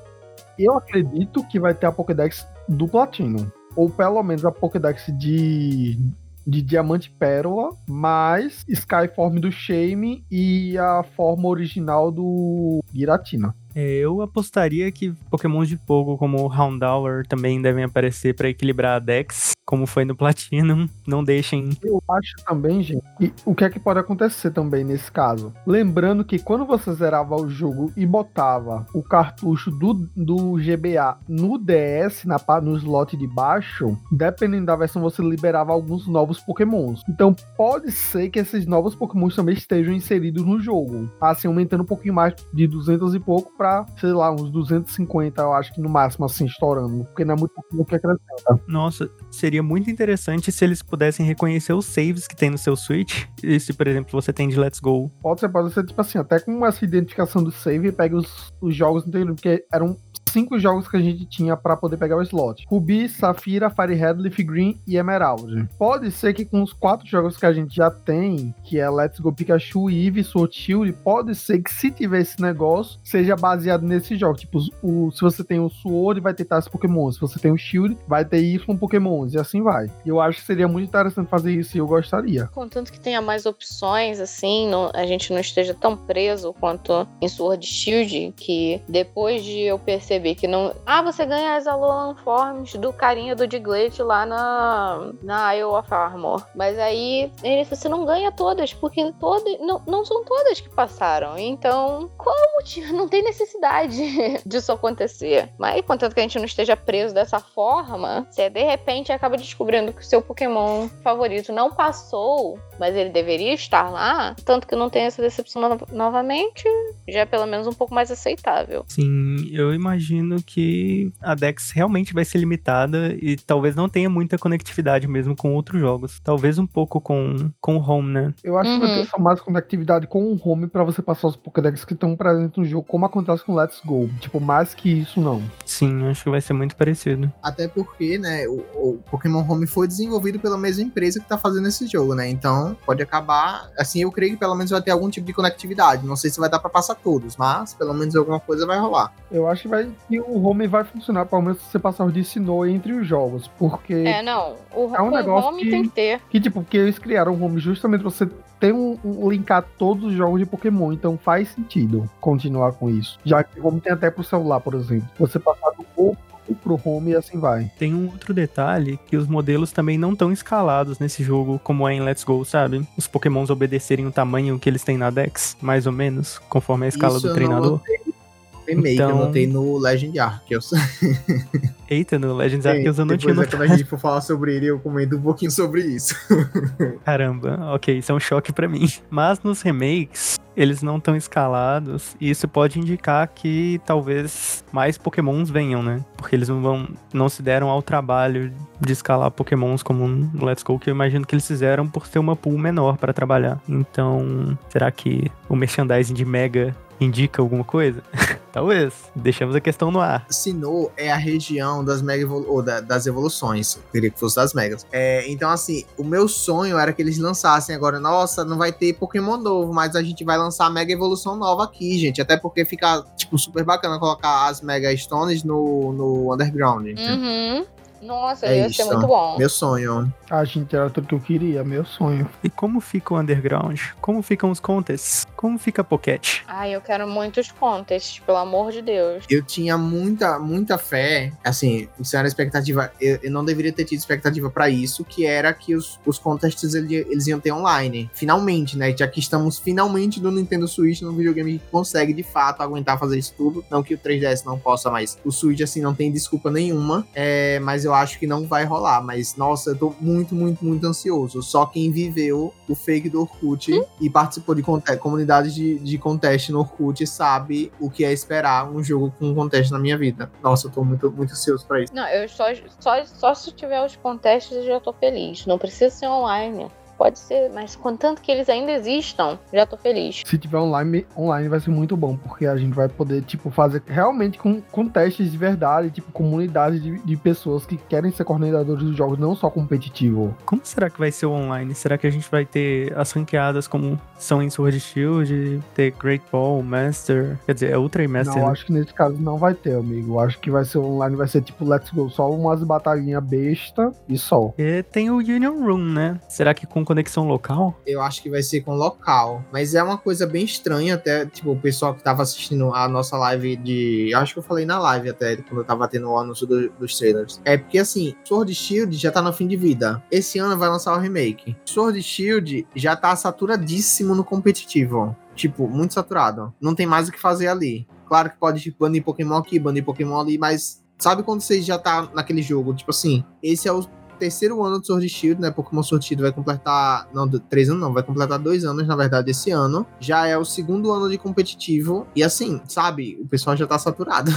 eu acredito que vai ter a Pokédex do Platino. Ou pelo menos a Pokédex de de Diamante Pérola, mais Skyform do Shame e a forma original do Giratina. É, eu apostaria que Pokémon de fogo como Houndour também devem aparecer para equilibrar a Dex, como foi no Platinum. Não deixem. Eu acho também, gente, e o que é que pode acontecer também nesse caso? Lembrando que quando você zerava o jogo e botava o cartucho do, do GBA no DS, na, no slot de baixo, dependendo da versão, você liberava alguns novos Pokémons. Então pode ser que esses novos Pokémons também estejam inseridos no jogo. Assim, aumentando um pouquinho mais de 200 e pouco pra, sei lá, uns 250, eu acho que no máximo, assim, estourando. Porque não é muito pouco que acrescenta. Nossa, seria muito interessante se eles pudessem reconhecer os saves que tem no seu Switch. E se, por exemplo, você tem de Let's Go. Pode ser, pode ser, tipo assim, até com essa identificação do save, pega os, os jogos, entendeu? Porque eram cinco jogos que a gente tinha para poder pegar o slot: Ruby, Safira, Firehead, Leaf Green e Emerald. Pode ser que com os quatro jogos que a gente já tem, que é Let's Go Pikachu, Eevee, Sword Shield, pode ser que se tiver esse negócio, seja baseado nesse jogo. Tipo, o, se você tem o Sword, vai ter tais Pokémon. Se você tem o Shield, vai ter Y Pokémons. E assim vai. Eu acho que seria muito interessante fazer isso e eu gostaria. Contanto que tenha mais opções, assim, não, a gente não esteja tão preso quanto em Sword Shield, que depois de eu perceber perceber que não. Ah, você ganha as Alolan Forms do carinha do Diglett lá na, na Isle of Armor. Mas aí ele, você não ganha todas, porque todas. Não, não são todas que passaram. Então, qual o motivo? Não tem necessidade disso acontecer. Mas contanto que a gente não esteja preso dessa forma, você de repente acaba descobrindo que o seu Pokémon favorito não passou, mas ele deveria estar lá, tanto que não tem essa decepção no novamente, já é pelo menos um pouco mais aceitável. Sim, eu imagino imagino que a Dex realmente vai ser limitada e talvez não tenha muita conectividade mesmo com outros jogos. Talvez um pouco com, com o Home, né? Eu acho uhum. que vai ter uhum. só mais conectividade com o Home para você passar os Pokédex que estão presentes no jogo, como acontece com Let's Go. Tipo, mais que isso, não. Sim, acho que vai ser muito parecido. Até porque, né, o, o Pokémon Home foi desenvolvido pela mesma empresa que tá fazendo esse jogo, né? Então, pode acabar. Assim, eu creio que pelo menos vai ter algum tipo de conectividade. Não sei se vai dar para passar todos, mas pelo menos alguma coisa vai rolar. Eu acho que vai que o home vai funcionar, pelo menos se você passar o de Sinnoh entre os jogos, porque... É, não, o, é um negócio home que, tem que ter. Que, tipo, porque eles criaram o home justamente pra você ter um, um, linkar todos os jogos de Pokémon, então faz sentido continuar com isso. Já que o home tem até pro celular, por exemplo. Você passar do corpo pro home e assim vai. Tem um outro detalhe que os modelos também não estão escalados nesse jogo como é em Let's Go, sabe? Os pokémons obedecerem o tamanho que eles têm na Dex, mais ou menos, conforme a escala Isso do treinador remake, então... eu notei no Legend Arceus. Eita, no Legends Arceus eu não tinha notado. Quando a gente for falar sobre ele, eu comento um pouquinho sobre isso. Caramba, ok, isso é um choque para mim. Mas nos remakes, eles não estão escalados, e isso pode indicar que talvez mais pokémons venham, né? Porque eles não vão, não se deram ao trabalho de escalar pokémons como no Let's Go, que eu imagino que eles fizeram por ter uma pool menor para trabalhar. Então, será que o merchandising de Mega indica alguma coisa? Talvez. Deixamos a questão no ar. Sinnoh é a região das mega evolu ou da, das evoluções. Queria que fosse das megas. É, então, assim, o meu sonho era que eles lançassem agora. Nossa, não vai ter Pokémon novo, mas a gente vai lançar a mega evolução nova aqui, gente. Até porque fica, tipo, super bacana colocar as Mega Stones no, no Underground. Uhum. Nossa, é ia isso. ser muito bom. Meu sonho. A gente era tudo que eu queria, meu sonho. E como fica o Underground? Como ficam os contests? Como fica a Pocket? Ai, eu quero muitos contests, pelo amor de Deus. Eu tinha muita, muita fé, assim, isso era expectativa, eu, eu não deveria ter tido expectativa para isso, que era que os, os contests eles, eles iam ter online. Finalmente, né? Já que estamos finalmente no Nintendo Switch, no videogame que consegue de fato aguentar fazer isso tudo. Não que o 3DS não possa, mas o Switch, assim, não tem desculpa nenhuma. É, mas eu acho que não vai rolar. Mas, nossa, eu tô muito muito, muito, ansioso. Só quem viveu o fake do Orkut hum? e participou de comunidades de, de contest no Orkut sabe o que é esperar um jogo com um contest na minha vida. Nossa, eu tô muito, muito ansioso pra isso. Não, eu só, só, só se tiver os contestes eu já tô feliz. Não precisa ser online. Pode ser, mas contanto que eles ainda existam, já tô feliz. Se tiver online, online vai ser muito bom, porque a gente vai poder, tipo, fazer realmente com, com testes de verdade, tipo, comunidade de, de pessoas que querem ser coordenadores dos jogos, não só competitivo. Como será que vai ser o online? Será que a gente vai ter as ranqueadas como são em Sword Shield, ter Great Ball, Master, quer dizer, é Ultra e Master? Não, né? acho que nesse caso não vai ter, amigo. Eu acho que vai ser online, vai ser tipo Let's Go, só umas batalhinhas besta e só. E tem o Union Room, né? Será que com conexão local? Eu acho que vai ser com local. Mas é uma coisa bem estranha, até, tipo, o pessoal que tava assistindo a nossa live de. Acho que eu falei na live até, quando eu tava tendo o anúncio do, dos trailers. É porque assim, Sword Shield já tá no fim de vida. Esse ano vai lançar o remake. Sword Shield já tá saturadíssimo no competitivo. Tipo, muito saturado. Não tem mais o que fazer ali. Claro que pode tipo, banir Pokémon aqui, banir Pokémon ali, mas sabe quando você já tá naquele jogo? Tipo assim, esse é o terceiro ano do Sword Shield, né? Pokémon Sword Shield vai completar. Não, três anos não, vai completar dois anos, na verdade, esse ano. Já é o segundo ano de competitivo. E assim, sabe, o pessoal já tá saturado.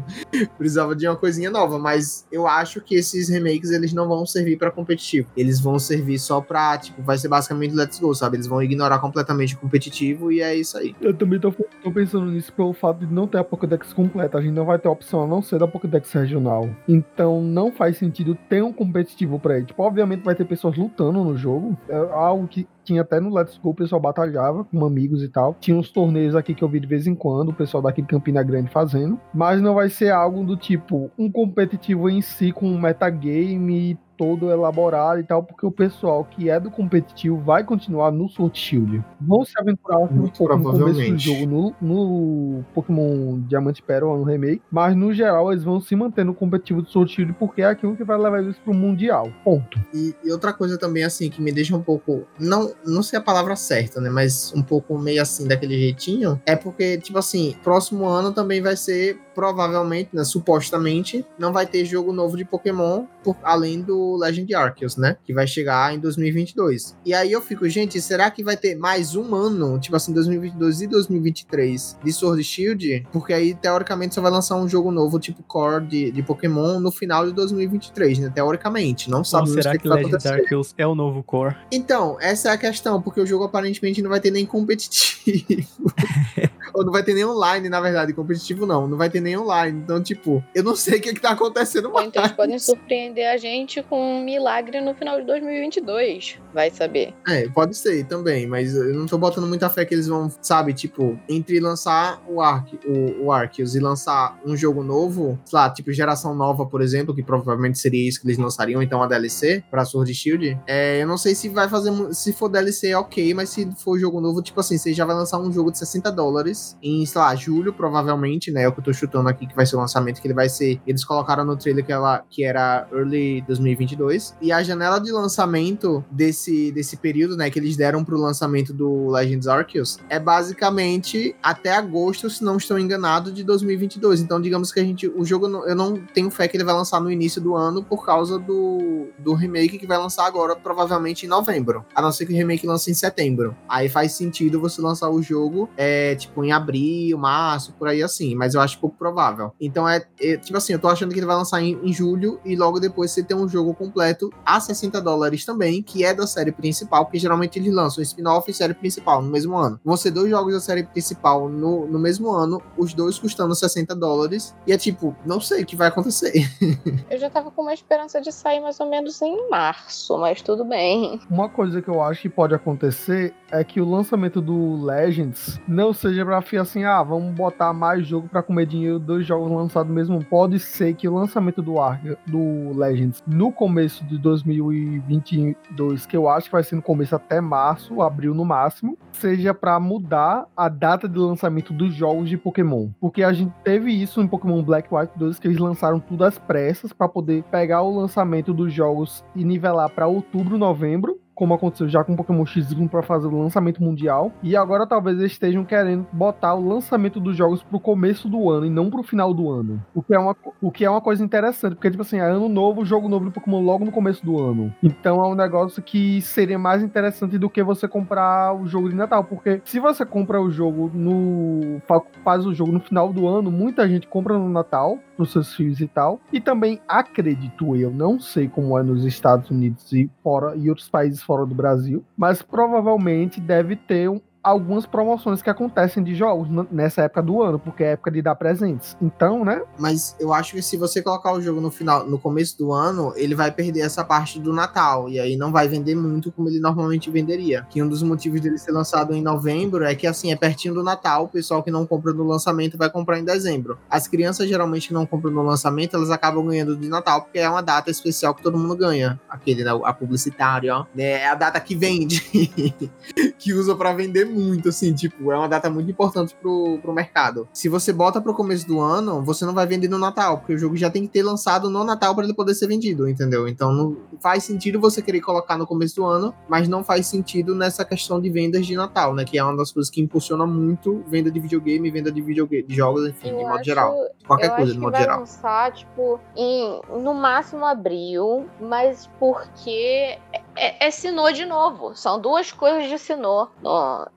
Precisava de uma coisinha nova, mas eu acho que esses remakes eles não vão servir para competitivo. Eles vão servir só pra, tipo, vai ser basicamente Let's Go, sabe? Eles vão ignorar completamente o competitivo e é isso aí. Eu também tô, tô pensando nisso pelo fato de não ter a Pokédex completa. A gente não vai ter a opção a não ser da Pokédex regional. Então não faz sentido ter um competitivo competitivo pra ele. Tipo, obviamente vai ter pessoas lutando no jogo. É algo que tinha até no Let's Go, o pessoal batalhava com amigos e tal. Tinha uns torneios aqui que eu vi de vez em quando, o pessoal daqui de Campina Grande fazendo. Mas não vai ser algo do tipo um competitivo em si com um metagame todo elaborado e tal, porque o pessoal que é do competitivo vai continuar no Sword Shield. Vão se aventurar um Muito pouco no começo do jogo no, no Pokémon Diamante e Pérola, no remake, mas no geral eles vão se manter no competitivo do Sword Shield porque é aquilo que vai levar eles pro Mundial. Ponto. E, e outra coisa também, assim, que me deixa um pouco. Não, não sei a palavra certa, né? Mas um pouco meio assim, daquele jeitinho. É porque, tipo assim, próximo ano também vai ser, provavelmente, né? Supostamente, não vai ter jogo novo de Pokémon, por, além do Legend Arceus, né? Que vai chegar em 2022. E aí eu fico, gente, será que vai ter mais um ano, tipo assim, 2022 e 2023 de Sword Shield? Porque aí, teoricamente, só vai lançar um jogo novo, tipo Core de, de Pokémon, no final de 2023, né? Teoricamente. Não sabemos o será que, que que vai Legend acontecer. Arceus é o novo core? Então, essa é a questão, porque o jogo aparentemente não vai ter nem competitivo. Ou não vai ter nem online, na verdade, competitivo não. Não vai ter nem online. Então, tipo, eu não sei o que, que tá acontecendo mais. então eles podem surpreender a gente com um milagre no final de 2022. Vai saber. É, pode ser também, mas eu não tô botando muita fé que eles vão, sabe, tipo, entre lançar o, Arc, o, o Arceus e lançar um jogo novo, sei lá, tipo, geração nova, por exemplo, que provavelmente seria isso que eles lançariam, então a DLC pra Sword Shield. É, eu não sei se vai fazer, se for DLC, ok, mas se for jogo novo, tipo assim, você já vai lançar um jogo de 60 dólares em, sei lá, julho, provavelmente, né? É o que eu tô chutando aqui que vai ser o lançamento, que ele vai ser. Eles colocaram no trailer que, ela, que era early 2022. E a janela de lançamento desse, desse período, né, que eles deram pro lançamento do Legends Arceus, é basicamente até agosto, se não estou enganado, de 2022. Então, digamos que a gente. O jogo, eu não tenho fé que ele vai lançar no início do ano por causa do, do remake que vai lançar agora, provavelmente em novembro. A não ser que o remake lance em setembro. Aí faz sentido você lançar o jogo, é, tipo, em abril, março, por aí assim. Mas eu acho pouco provável. Então é, é, tipo assim, eu tô achando que ele vai lançar em, em julho e logo depois você tem um jogo completo a 60 dólares também, que é da série principal, porque geralmente eles lançam spin-off e série principal no mesmo ano. Vão ser dois jogos da série principal no, no mesmo ano, os dois custando 60 dólares. E é tipo, não sei o que vai acontecer. Eu já tava com uma esperança de sair mais ou menos em março, mas tudo bem. Uma coisa que eu acho que pode acontecer é que o lançamento do Legends não seja pra assim, ah, vamos botar mais jogo pra comer dinheiro, dois jogos lançados mesmo. Pode ser que o lançamento do Arc, do Legends no começo de 2022, que eu acho que vai ser no começo até março, abril no máximo, seja pra mudar a data de lançamento dos jogos de Pokémon. Porque a gente teve isso em Pokémon Black White 2, que eles lançaram tudo às pressas pra poder pegar o lançamento dos jogos e nivelar pra outubro, novembro como aconteceu já com o Pokémon X1 para fazer o lançamento mundial. E agora talvez eles estejam querendo botar o lançamento dos jogos pro começo do ano e não pro final do ano. O que é uma, o que é uma coisa interessante, porque tipo assim, é ano novo, jogo novo do Pokémon logo no começo do ano. Então é um negócio que seria mais interessante do que você comprar o jogo de Natal, porque se você compra o jogo no fa- faz o jogo no final do ano, muita gente compra no Natal pros seus filhos e tal. E também acredito eu, não sei como é nos Estados Unidos e fora e outros países fora do Brasil, mas provavelmente deve ter um, algumas promoções que acontecem de jogos nessa época do ano, porque é época de dar presentes. Então, né? Mas eu acho que se você colocar o jogo no final, no começo do ano, ele vai perder essa parte do Natal e aí não vai vender muito como ele normalmente venderia. Que um dos motivos dele ser lançado em novembro é que assim é pertinho do Natal, o pessoal que não compra no lançamento vai comprar em dezembro. As crianças geralmente que não compram no lançamento, elas acabam ganhando de Natal porque é uma data especial que todo mundo ganha. Aquele, né, a publicitária, ó. É a data que vende, que usa para vender muito, assim, tipo, é uma data muito importante pro, pro mercado. Se você bota pro começo do ano, você não vai vender no Natal, porque o jogo já tem que ter lançado no Natal para ele poder ser vendido, entendeu? Então não faz sentido você querer colocar no começo do ano, mas não faz sentido nessa questão de vendas de Natal, né? Que é uma das coisas que impulsiona muito venda de videogame, venda de videogame, de jogos, enfim, eu de modo acho, geral. Qualquer coisa, de modo vai geral. lançar, tipo, em, no máximo abril, mas porque é, é Sinô de novo. São duas coisas de Sinô.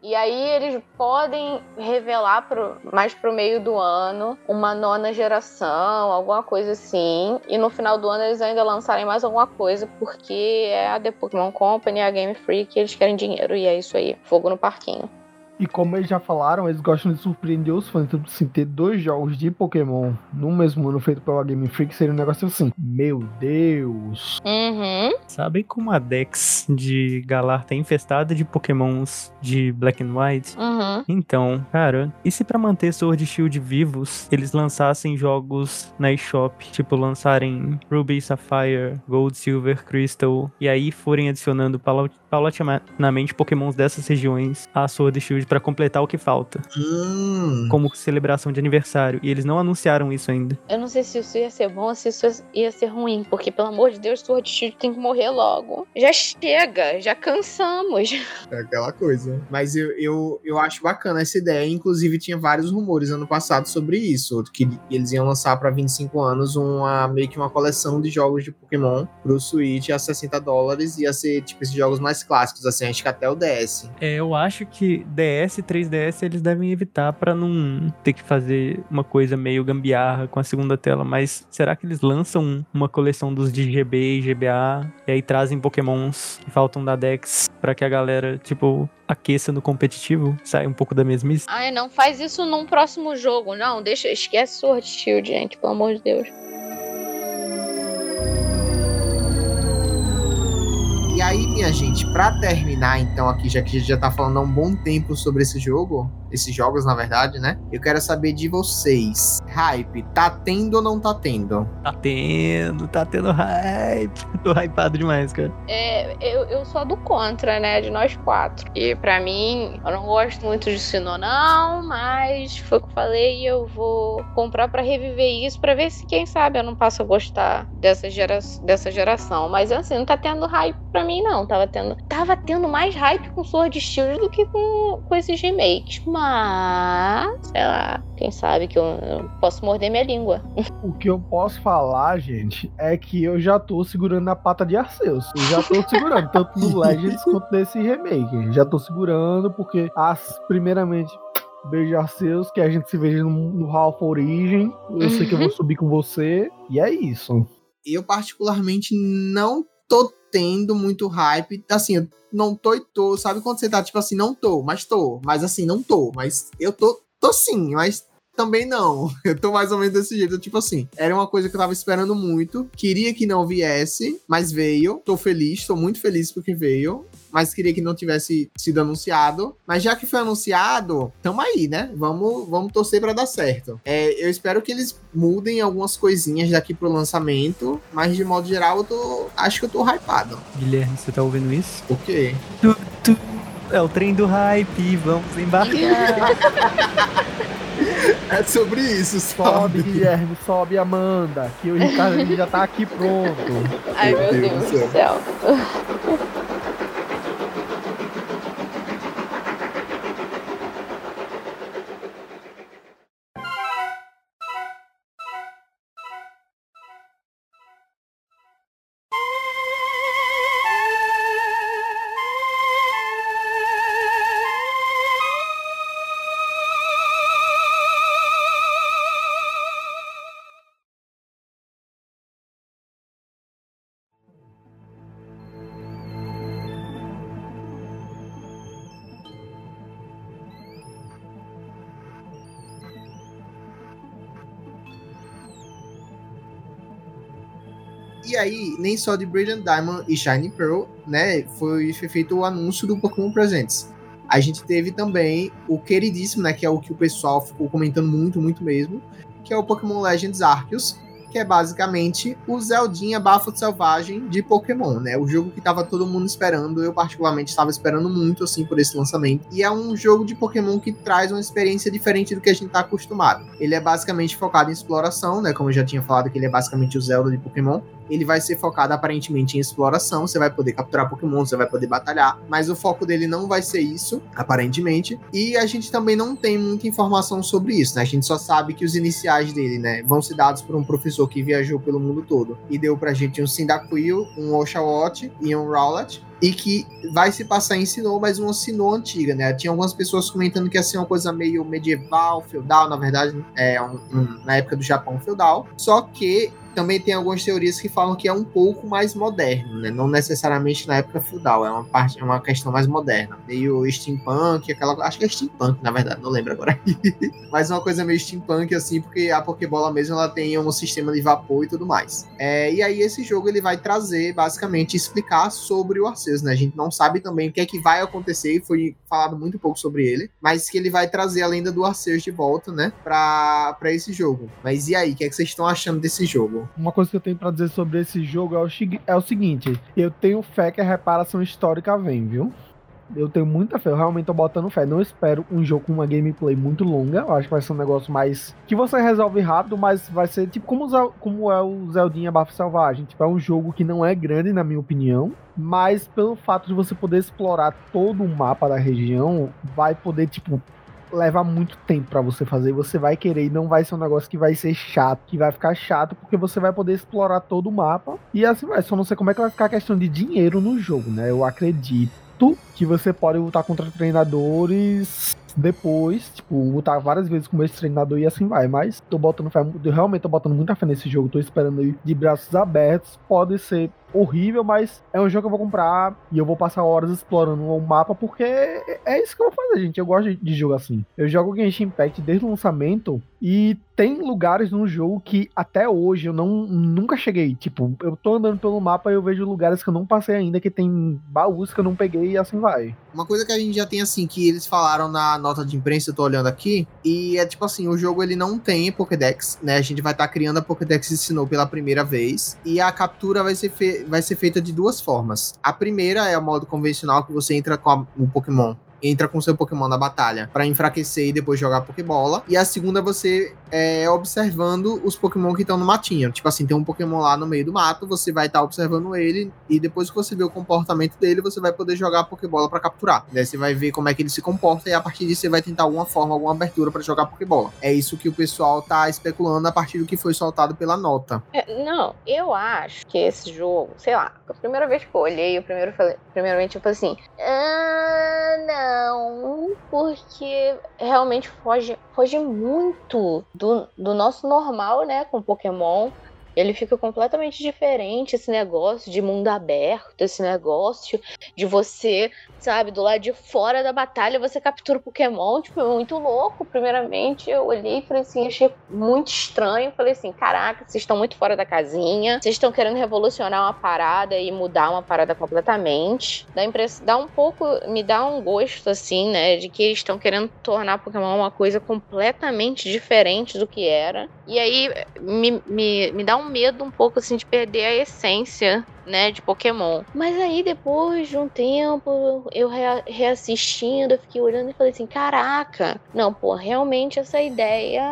E aí eles podem revelar pro, mais pro meio do ano uma nona geração, alguma coisa assim. E no final do ano eles ainda lançarem mais alguma coisa, porque é a The Pokémon Company, a Game Freak, eles querem dinheiro. E é isso aí. Fogo no parquinho. E como eles já falaram, eles gostam de surpreender os fãs. Então, assim, ter dois jogos de Pokémon no mesmo ano feito pela Game Freak seria um negócio assim. Meu Deus! Uhum. Sabem como a Dex de Galar tá infestada de Pokémons de Black and White? Uhum. Então, cara, e se para manter Sword e Shield vivos, eles lançassem jogos na eShop? Tipo, lançarem Ruby, Sapphire, Gold, Silver, Crystal, e aí forem adicionando paulatinamente Pokémons dessas regiões a Sword e Shield para completar o que falta. Hum. Como celebração de aniversário. E eles não anunciaram isso ainda. Eu não sei se isso ia ser bom ou se isso ia ser ruim, porque pelo amor de Deus, Sword Shield tem que morrer logo. Já chega, já cansamos. É aquela coisa. Mas eu, eu, eu acho bacana essa ideia. Inclusive, tinha vários rumores ano passado sobre isso. Que eles iam lançar para 25 anos uma meio que uma coleção de jogos de Pokémon pro Switch a 60 dólares. Ia ser tipo esses jogos mais clássicos, assim, acho que até o DS. É, eu acho que DS DS e 3DS eles devem evitar para não ter que fazer uma coisa meio gambiarra com a segunda tela, mas será que eles lançam uma coleção dos de GB e GBA e aí trazem pokémons que faltam da Dex para que a galera, tipo, aqueça no competitivo, sai um pouco da mesmice? Ai, não faz isso num próximo jogo, não, deixa, esquece Sword Shield, gente, pelo amor de Deus. E aí, minha gente, para terminar, então, aqui, já que a gente já tá falando há um bom tempo sobre esse jogo, esses jogos, na verdade, né? Eu quero saber de vocês. Hype, tá tendo ou não tá tendo? Tá tendo, tá tendo hype. Tô hypado demais, cara. É, eu, eu sou do contra, né? De nós quatro. E pra mim, eu não gosto muito de Sinnoh, não, mas foi o que eu falei e eu vou comprar para reviver isso, para ver se, quem sabe, eu não passo a gostar dessa, gera, dessa geração. Mas assim, não tá tendo hype pra mim, não. Tava tendo, tava tendo mais hype com Sword Shield do que com, com esses remakes. Mas sei lá, quem sabe que eu, eu posso morder minha língua. O que eu posso falar, gente, é que eu já tô segurando na pata de Arceus. Eu já tô segurando, tanto no Legends quanto nesse remake. Já tô segurando, porque, as, primeiramente, Beijo Arceus, que a gente se veja no, no Half Origin. Eu uhum. sei que eu vou subir com você. E é isso. Eu, particularmente, não tô tendo muito hype. Assim, eu não tô e tô. Sabe quando você tá tipo assim, não tô, mas tô. Mas assim, não tô. Mas eu tô, tô sim, mas também não. Eu tô mais ou menos desse jeito. Tipo assim, era uma coisa que eu tava esperando muito. Queria que não viesse, mas veio. Tô feliz, tô muito feliz porque veio mas queria que não tivesse sido anunciado. Mas já que foi anunciado, tamo aí, né? Vamos, vamos torcer para dar certo. É, eu espero que eles mudem algumas coisinhas daqui pro lançamento, mas de modo geral eu tô. Acho que eu tô hypado. Guilherme, você tá ouvindo isso? O quê? Tu, tu, é o trem do hype, vamos embarcar. É sobre isso, sobe. Guilherme, sobe Amanda, que o Ricardo já tá aqui pronto. Ai, meu Deus, Deus do céu. E aí, nem só de Brilliant Diamond e Shiny Pearl, né, foi, foi feito o anúncio do Pokémon Presents. A gente teve também o queridíssimo, né, que é o que o pessoal ficou comentando muito, muito mesmo, que é o Pokémon Legends Arceus, que é basicamente o Zeldinha Bafo Selvagem de Pokémon, né? O jogo que tava todo mundo esperando, eu particularmente estava esperando muito, assim, por esse lançamento. E é um jogo de Pokémon que traz uma experiência diferente do que a gente tá acostumado. Ele é basicamente focado em exploração, né? Como eu já tinha falado, que ele é basicamente o Zelda de Pokémon ele vai ser focado aparentemente em exploração. Você vai poder capturar Pokémon, você vai poder batalhar, mas o foco dele não vai ser isso, aparentemente. E a gente também não tem muita informação sobre isso, né? A gente só sabe que os iniciais dele, né, vão ser dados por um professor que viajou pelo mundo todo e deu pra gente um Cyndaquil, um Oshawott e um Rowlet e que vai se passar em Sinnoh, mas uma Sinnoh antiga, né? Tinha algumas pessoas comentando que ia ser uma coisa meio medieval, feudal, na verdade, é um, um, na época do Japão feudal. Só que também tem algumas teorias que falam que é um pouco mais moderno, né? Não necessariamente na época feudal, é uma parte, é uma questão mais moderna, meio steampunk, aquela, acho que é steampunk, na verdade, não lembro agora. Mas uma coisa meio steampunk assim, porque a Pokébola mesmo ela tem um sistema de vapor e tudo mais. É, e aí esse jogo ele vai trazer, basicamente, explicar sobre o Arceus, né? A gente não sabe também o que é que vai acontecer, foi falado muito pouco sobre ele, mas que ele vai trazer a lenda do Arceus de volta, né, para para esse jogo. Mas e aí, o que é que vocês estão achando desse jogo? Uma coisa que eu tenho para dizer sobre esse jogo é o, é o seguinte: eu tenho fé que a reparação histórica vem, viu? Eu tenho muita fé, eu realmente tô botando fé. Não espero um jogo com uma gameplay muito longa. Eu acho que vai ser um negócio mais. que você resolve rápido, mas vai ser tipo como, como é o Zeldinha Bafo Selvagem. Tipo, é um jogo que não é grande, na minha opinião. Mas pelo fato de você poder explorar todo o mapa da região, vai poder, tipo, leva muito tempo para você fazer, você vai querer e não vai ser um negócio que vai ser chato, que vai ficar chato, porque você vai poder explorar todo o mapa. E assim vai, só não sei como é que vai ficar a questão de dinheiro no jogo, né? Eu acredito que você pode lutar contra treinadores depois, tipo, lutar várias vezes com esse treinador e assim vai. Mas tô botando fé, realmente tô botando muita fé nesse jogo, tô esperando aí de braços abertos. Pode ser horrível, mas é um jogo que eu vou comprar e eu vou passar horas explorando o mapa porque é isso que eu vou fazer, gente. Eu gosto de jogo assim. Eu jogo Genshin Impact desde o lançamento e tem lugares no jogo que até hoje eu não nunca cheguei. Tipo, eu tô andando pelo mapa e eu vejo lugares que eu não passei ainda, que tem baús que eu não peguei e assim vai. Uma coisa que a gente já tem assim, que eles falaram na nota de imprensa, eu tô olhando aqui, e é tipo assim, o jogo ele não tem Pokédex, né? A gente vai estar tá criando a Pokédex de Sinnoh pela primeira vez, e a captura vai ser feita vai ser feita de duas formas. A primeira é o modo convencional que você entra com a, o Pokémon entra com seu Pokémon na batalha para enfraquecer e depois jogar Pokébola. E a segunda é você é, observando os Pokémon que estão no matinho. Tipo assim, tem um Pokémon lá no meio do mato, você vai estar tá observando ele e depois que você vê o comportamento dele, você vai poder jogar Pokébola para capturar. Daí você vai ver como é que ele se comporta e a partir disso você vai tentar alguma forma, alguma abertura para jogar Pokébola. É isso que o pessoal tá especulando a partir do que foi soltado pela nota. É, não, eu acho que esse jogo, sei lá, a primeira vez que eu olhei, eu primeiro falei, primeiramente eu falei assim, ah, não, porque realmente foge, foge muito do, do nosso normal, né, com Pokémon. Ele fica completamente diferente, esse negócio de mundo aberto, esse negócio de você, sabe, do lado de fora da batalha você captura o Pokémon, tipo, é muito louco. Primeiramente, eu olhei e falei assim, achei muito estranho. Falei assim, caraca, vocês estão muito fora da casinha, vocês estão querendo revolucionar uma parada e mudar uma parada completamente. Dá, dá um pouco, me dá um gosto, assim, né, de que eles estão querendo tornar Pokémon uma coisa completamente diferente do que era. E aí me, me, me dá um medo um pouco assim de perder a essência né, de Pokémon. Mas aí depois de um tempo, eu reassistindo, eu fiquei olhando e falei assim, caraca, não, pô, realmente essa ideia,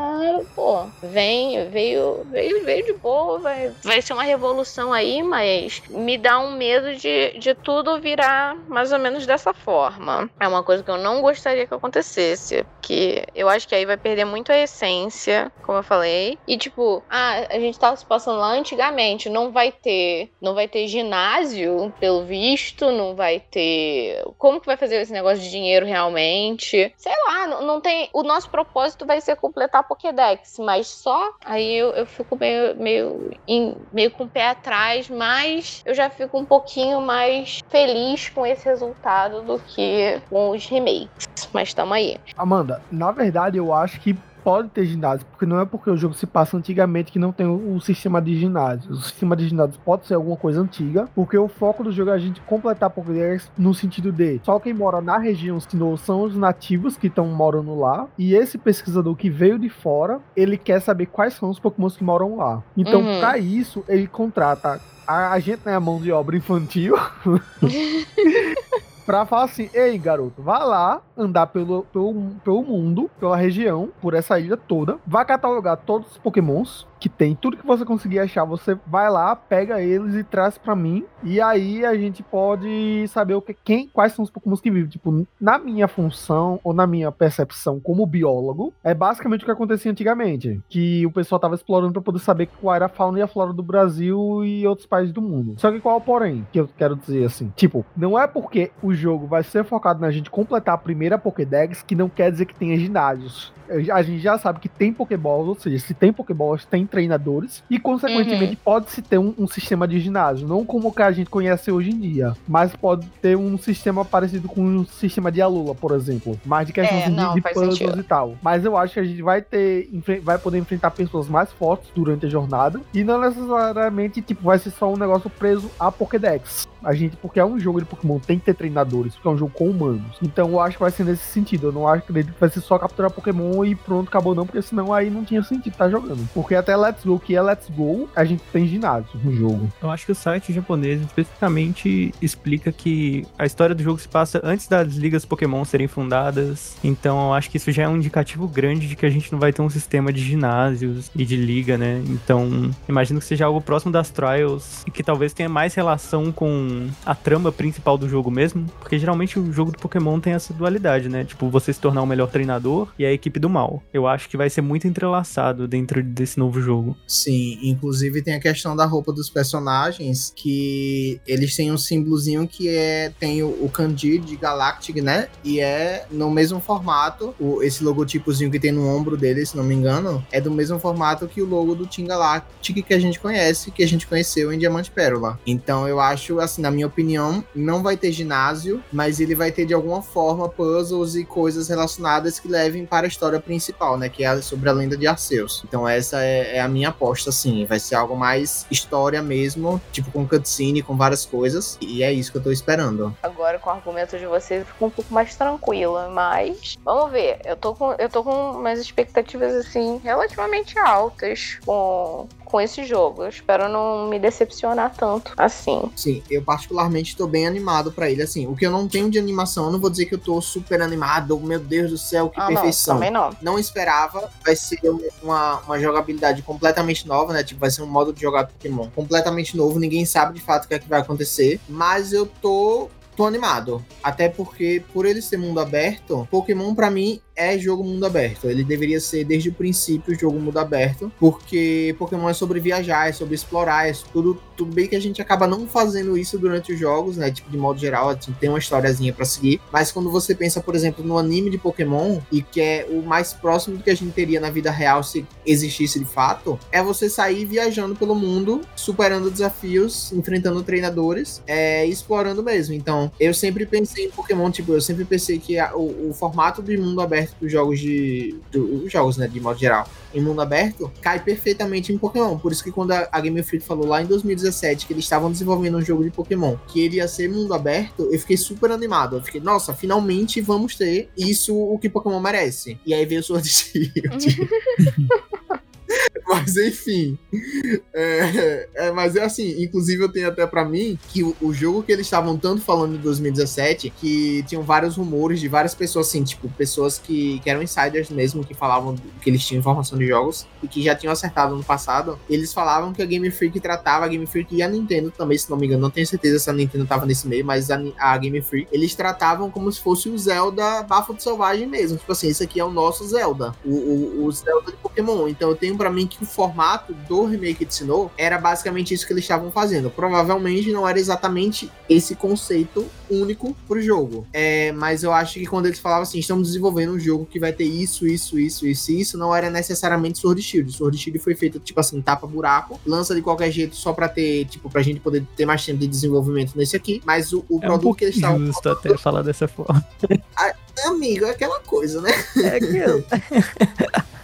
pô, vem, veio, veio, veio de boa, vai, vai ser uma revolução aí, mas me dá um medo de, de tudo virar mais ou menos dessa forma. É uma coisa que eu não gostaria que acontecesse, que eu acho que aí vai perder muito a essência, como eu falei. E tipo, ah, a gente tava se passando lá antigamente, não vai ter, não vai ter ter ginásio, pelo visto, não vai ter. Como que vai fazer esse negócio de dinheiro realmente? Sei lá, não, não tem. O nosso propósito vai ser completar a Pokédex, mas só aí eu, eu fico meio, meio, em, meio com o pé atrás, mas eu já fico um pouquinho mais feliz com esse resultado do que com os remakes. Mas tamo aí. Amanda, na verdade eu acho que pode ter ginásio, porque não é porque o jogo se passa antigamente que não tem o, o sistema de ginásio. O sistema de ginásio pode ser alguma coisa antiga, porque o foco do jogo é a gente completar Pokédex no sentido de só quem mora na região Sinnoh são os nativos que estão morando lá, e esse pesquisador que veio de fora, ele quer saber quais são os Pokémons que moram lá. Então, uhum. para isso, ele contrata a, a gente, né, a mão de obra infantil. pra falar assim: ei, garoto, vá lá andar pelo, pelo, pelo mundo, pela região, por essa ilha toda, vá catalogar todos os pokémons que tem, tudo que você conseguir achar, você vai lá, pega eles e traz para mim, e aí a gente pode saber o que, quem, quais são os pokémons que vivem. Tipo, na minha função, ou na minha percepção como biólogo, é basicamente o que acontecia antigamente, que o pessoal tava explorando para poder saber qual era a fauna e a flora do Brasil e outros países do mundo. Só que qual porém, que eu quero dizer assim, tipo, não é porque o jogo vai ser focado na gente completar a primeira Pokédex que não quer dizer que tenha ginásios. A gente já sabe que tem Pokéballs, ou seja, se tem Pokéballs, tem treinadores, e consequentemente uhum. pode-se ter um, um, sistema de ginásio, não como o que a gente conhece hoje em dia, mas pode ter um sistema parecido com um sistema de Alula, por exemplo, mais de questões é, de, de puzzles sentido. e tal. Mas eu acho que a gente vai ter, vai poder enfrentar pessoas mais fortes durante a jornada, e não necessariamente, tipo, vai ser só um negócio preso a Pokédex. A gente, porque é um jogo de Pokémon, tem que ter treinadores, porque é um jogo com humanos. Então eu acho que vai ser nesse sentido. Eu não acho que vai ser só capturar Pokémon e pronto, acabou não, porque senão aí não tinha sentido estar tá jogando. Porque até Let's Go, que é Let's Go, a gente tem ginásio no jogo. Eu acho que o site japonês especificamente explica que a história do jogo se passa antes das ligas Pokémon serem fundadas. Então eu acho que isso já é um indicativo grande de que a gente não vai ter um sistema de ginásios e de liga, né? Então imagino que seja algo próximo das Trials e que talvez tenha mais relação com a trama principal do jogo mesmo, porque geralmente o jogo do Pokémon tem essa dualidade, né? Tipo, você se tornar o melhor treinador e a equipe do mal. Eu acho que vai ser muito entrelaçado dentro desse novo jogo. Sim, inclusive tem a questão da roupa dos personagens, que eles têm um símbolozinho que é tem o, o kanji de Galactic, né? E é no mesmo formato, o, esse logotipozinho que tem no ombro dele, se não me engano, é do mesmo formato que o logo do Team Galactic que a gente conhece, que a gente conheceu em Diamante Pérola. Então eu acho assim, assim, na minha opinião, não vai ter ginásio, mas ele vai ter de alguma forma puzzles e coisas relacionadas que levem para a história principal, né? Que é sobre a lenda de Arceus. Então essa é, é a minha aposta, assim. Vai ser algo mais história mesmo, tipo com cutscene, com várias coisas. E é isso que eu tô esperando. Agora, com o argumento de vocês, fico um pouco mais tranquila, mas vamos ver. Eu tô com, eu tô com umas expectativas, assim, relativamente altas com, com esse jogo. Eu espero não me decepcionar tanto assim. Sim, eu particularmente tô bem animado para ele. Assim, o que eu não tenho de animação, eu não vou dizer que eu tô super animado, meu Deus do céu, que ah, perfeição. Não, também não. Não esperava. Vai ser uma, uma jogabilidade completamente nova, né? Tipo, vai ser um modo de jogar Pokémon completamente novo. Ninguém sabe de fato o que é que vai acontecer. Mas eu tô tô animado. Até porque, por ele ser mundo aberto, Pokémon para mim é jogo mundo aberto. Ele deveria ser desde o princípio jogo mundo aberto, porque Pokémon é sobre viajar, é sobre explorar, é tudo, tudo bem que a gente acaba não fazendo isso durante os jogos, né? Tipo, de modo geral, assim, tem uma historiazinha para seguir. Mas quando você pensa, por exemplo, no anime de Pokémon, e que é o mais próximo do que a gente teria na vida real se existisse de fato, é você sair viajando pelo mundo, superando desafios, enfrentando treinadores, é, explorando mesmo. Então, eu sempre pensei em Pokémon, tipo, eu sempre pensei que a, o, o formato de mundo aberto dos jogos de. dos jogos, né, de modo geral, em mundo aberto, cai perfeitamente em Pokémon. Por isso que quando a, Game Freak falou lá em 2017 que eles estavam desenvolvendo um jogo de Pokémon, que ele ia ser mundo aberto, eu fiquei super animado. Eu fiquei, nossa, finalmente vamos ter isso o que Pokémon merece. E aí veio o Sword Shield. mas enfim. É, é, mas é assim, inclusive eu tenho até para mim que o, o, jogo que eles estavam tanto falando em 2017, que tinham vários rumores de várias pessoas, assim, tipo, pessoas que, que eram insiders mesmo, que falavam que eles tinham informação de jogos e que já tinham acertado no passado. Eles falavam que a Game Freak tratava, a Game Freak e a Nintendo também, se não me engano, não tenho certeza se a Nintendo tava nesse meio, mas a, a Game Freak, eles tratavam como se fosse o Zelda Bafo de Selvagem mesmo. Tipo assim, esse aqui é o nosso Zelda, o, o, o Zelda de Pokémon. Então eu tenho para mim que o formato do remake de Sinnoh era basicamente isso que eles estavam fazendo. Provavelmente não era exatamente esse conceito único pro jogo. É, mas eu acho que quando eles falavam assim, estamos desenvolvendo um jogo que vai ter isso, isso, isso, isso, isso, não era necessariamente Sword Shield. Sword Shield foi feito, tipo assim, tapa buraco, lança de qualquer jeito só pra ter, tipo, pra gente poder ter mais tempo de desenvolvimento nesse aqui. Mas o, o é produto um que eles estavam. Justo até falar dessa forma. amigo, é aquela coisa, né? É aquilo.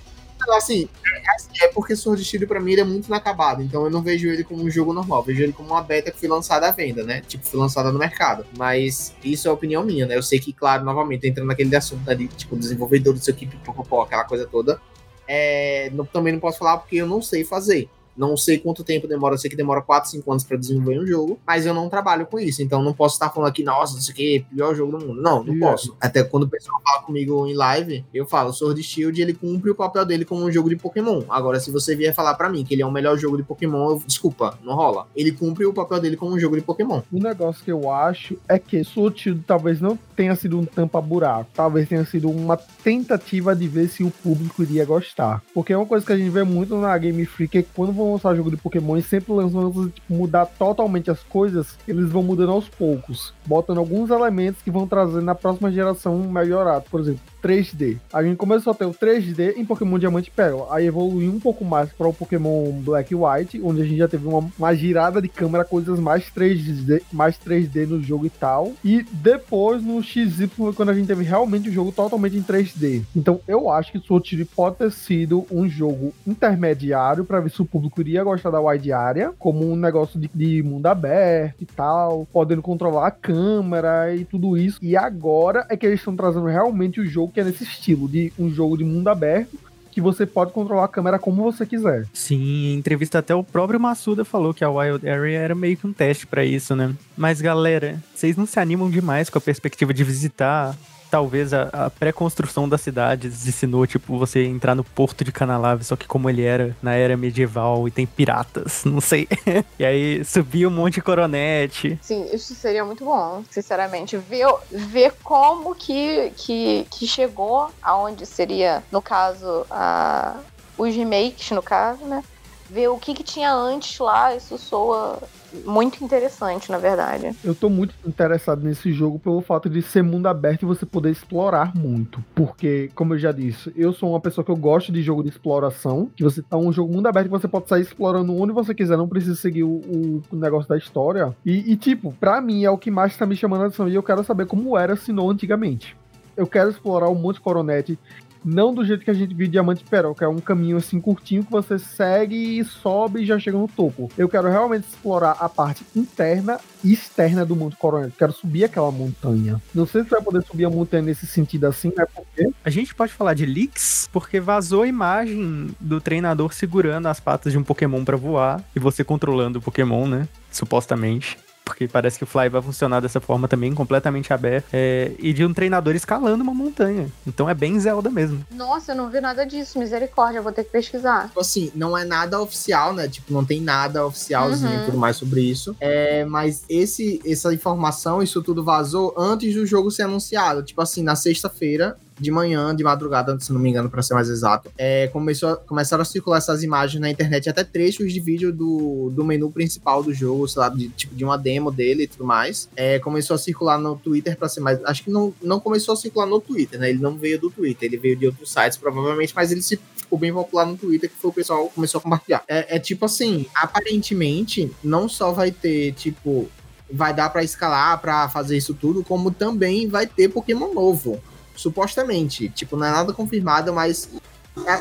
assim, é, é porque Sword Shield pra mim ele é muito inacabado, então eu não vejo ele como um jogo normal, vejo ele como uma beta que foi lançada à venda, né? Tipo, foi lançada no mercado. Mas isso é opinião minha, né? Eu sei que, claro, novamente, entrando naquele assunto ali, tipo, desenvolvedor do seu equipe, popopó, aquela coisa toda, é, não, também não posso falar porque eu não sei fazer. Não sei quanto tempo demora, eu sei que demora 4, 5 anos para desenvolver um jogo, mas eu não trabalho com isso, então não posso estar falando aqui, nossa, não sei o que, pior jogo do mundo. Não, não posso. Até quando o pessoal fala comigo em live, eu falo, Sword Shield, ele cumpre o papel dele como um jogo de Pokémon. Agora, se você vier falar para mim que ele é o melhor jogo de Pokémon, eu, desculpa, não rola. Ele cumpre o papel dele como um jogo de Pokémon. O negócio que eu acho é que Sword Shield talvez não tenha sido um tampa-buraco, talvez tenha sido uma tentativa de ver se o público iria gostar. Porque é uma coisa que a gente vê muito na Game Freak é que quando vão lançar jogo de Pokémon Pokémon sempre lançam tipo, mudar totalmente as coisas, eles vão mudando aos poucos, botando alguns elementos que vão trazer na próxima geração melhorado. Por exemplo, 3D. A gente começou a ter o 3D em Pokémon Diamante e Pérola. Aí evoluiu um pouco mais para o Pokémon Black e White, onde a gente já teve uma, uma girada de câmera, coisas mais 3D, mais 3D no jogo e tal. E depois no XY, quando a gente teve realmente o jogo totalmente em 3D. Então eu acho que Sword Shield pode ter sido um jogo intermediário para ver se o público iria gostar da wide area, como um negócio de, de mundo aberto e tal, podendo controlar a câmera e tudo isso. E agora é que eles estão trazendo realmente o jogo que é nesse estilo, de um jogo de mundo aberto, que você pode controlar a câmera como você quiser. Sim, em entrevista até o próprio Massuda falou que a Wild Area era meio que um teste para isso, né? Mas galera, vocês não se animam demais com a perspectiva de visitar talvez a, a pré-construção da cidade ensinou, tipo, você entrar no porto de Canalave, só que como ele era na era medieval e tem piratas, não sei. e aí subir um monte de coronete. Sim, isso seria muito bom, sinceramente. Ver, ver como que, que, que chegou aonde seria, no caso, a, os remakes, no caso, né? Ver o que, que tinha antes lá, isso soa muito interessante, na verdade. Eu tô muito interessado nesse jogo pelo fato de ser mundo aberto e você poder explorar muito. Porque, como eu já disse, eu sou uma pessoa que eu gosto de jogo de exploração. Que você tá um jogo mundo aberto que você pode sair explorando onde você quiser, não precisa seguir o, o negócio da história. E, e, tipo, pra mim é o que mais tá me chamando a atenção. E eu quero saber como era Sinnoh antigamente eu quero explorar o Monte Coronete não do jeito que a gente viu Diamante Perol, que é um caminho assim curtinho que você segue e sobe e já chega no topo. Eu quero realmente explorar a parte interna e externa do Monte Coronel. Quero subir aquela montanha. Não sei se vai poder subir a montanha nesse sentido assim, né? Porque... A gente pode falar de leaks, porque vazou a imagem do treinador segurando as patas de um Pokémon para voar e você controlando o Pokémon, né? Supostamente porque parece que o Fly vai funcionar dessa forma também, completamente aberto, é, e de um treinador escalando uma montanha. Então é bem Zelda mesmo. Nossa, eu não vi nada disso, misericórdia, eu vou ter que pesquisar. Tipo assim, não é nada oficial, né? Tipo, não tem nada oficialzinho uhum. e tudo mais sobre isso. É, mas esse, essa informação, isso tudo vazou antes do jogo ser anunciado. Tipo assim, na sexta-feira, de manhã, de madrugada, se não me engano, para ser mais exato, é, começou começaram a circular essas imagens na internet, até trechos de vídeo do, do menu principal do jogo, sei lá, de, tipo, de uma demo dele e tudo mais. É, começou a circular no Twitter para ser mais. Acho que não, não começou a circular no Twitter, né? Ele não veio do Twitter, ele veio de outros sites, provavelmente, mas ele se ficou bem popular no Twitter, que foi o pessoal começou a compartilhar. É, é tipo assim, aparentemente, não só vai ter, tipo, vai dar para escalar, para fazer isso tudo, como também vai ter Pokémon novo supostamente. Tipo, não é nada confirmado, mas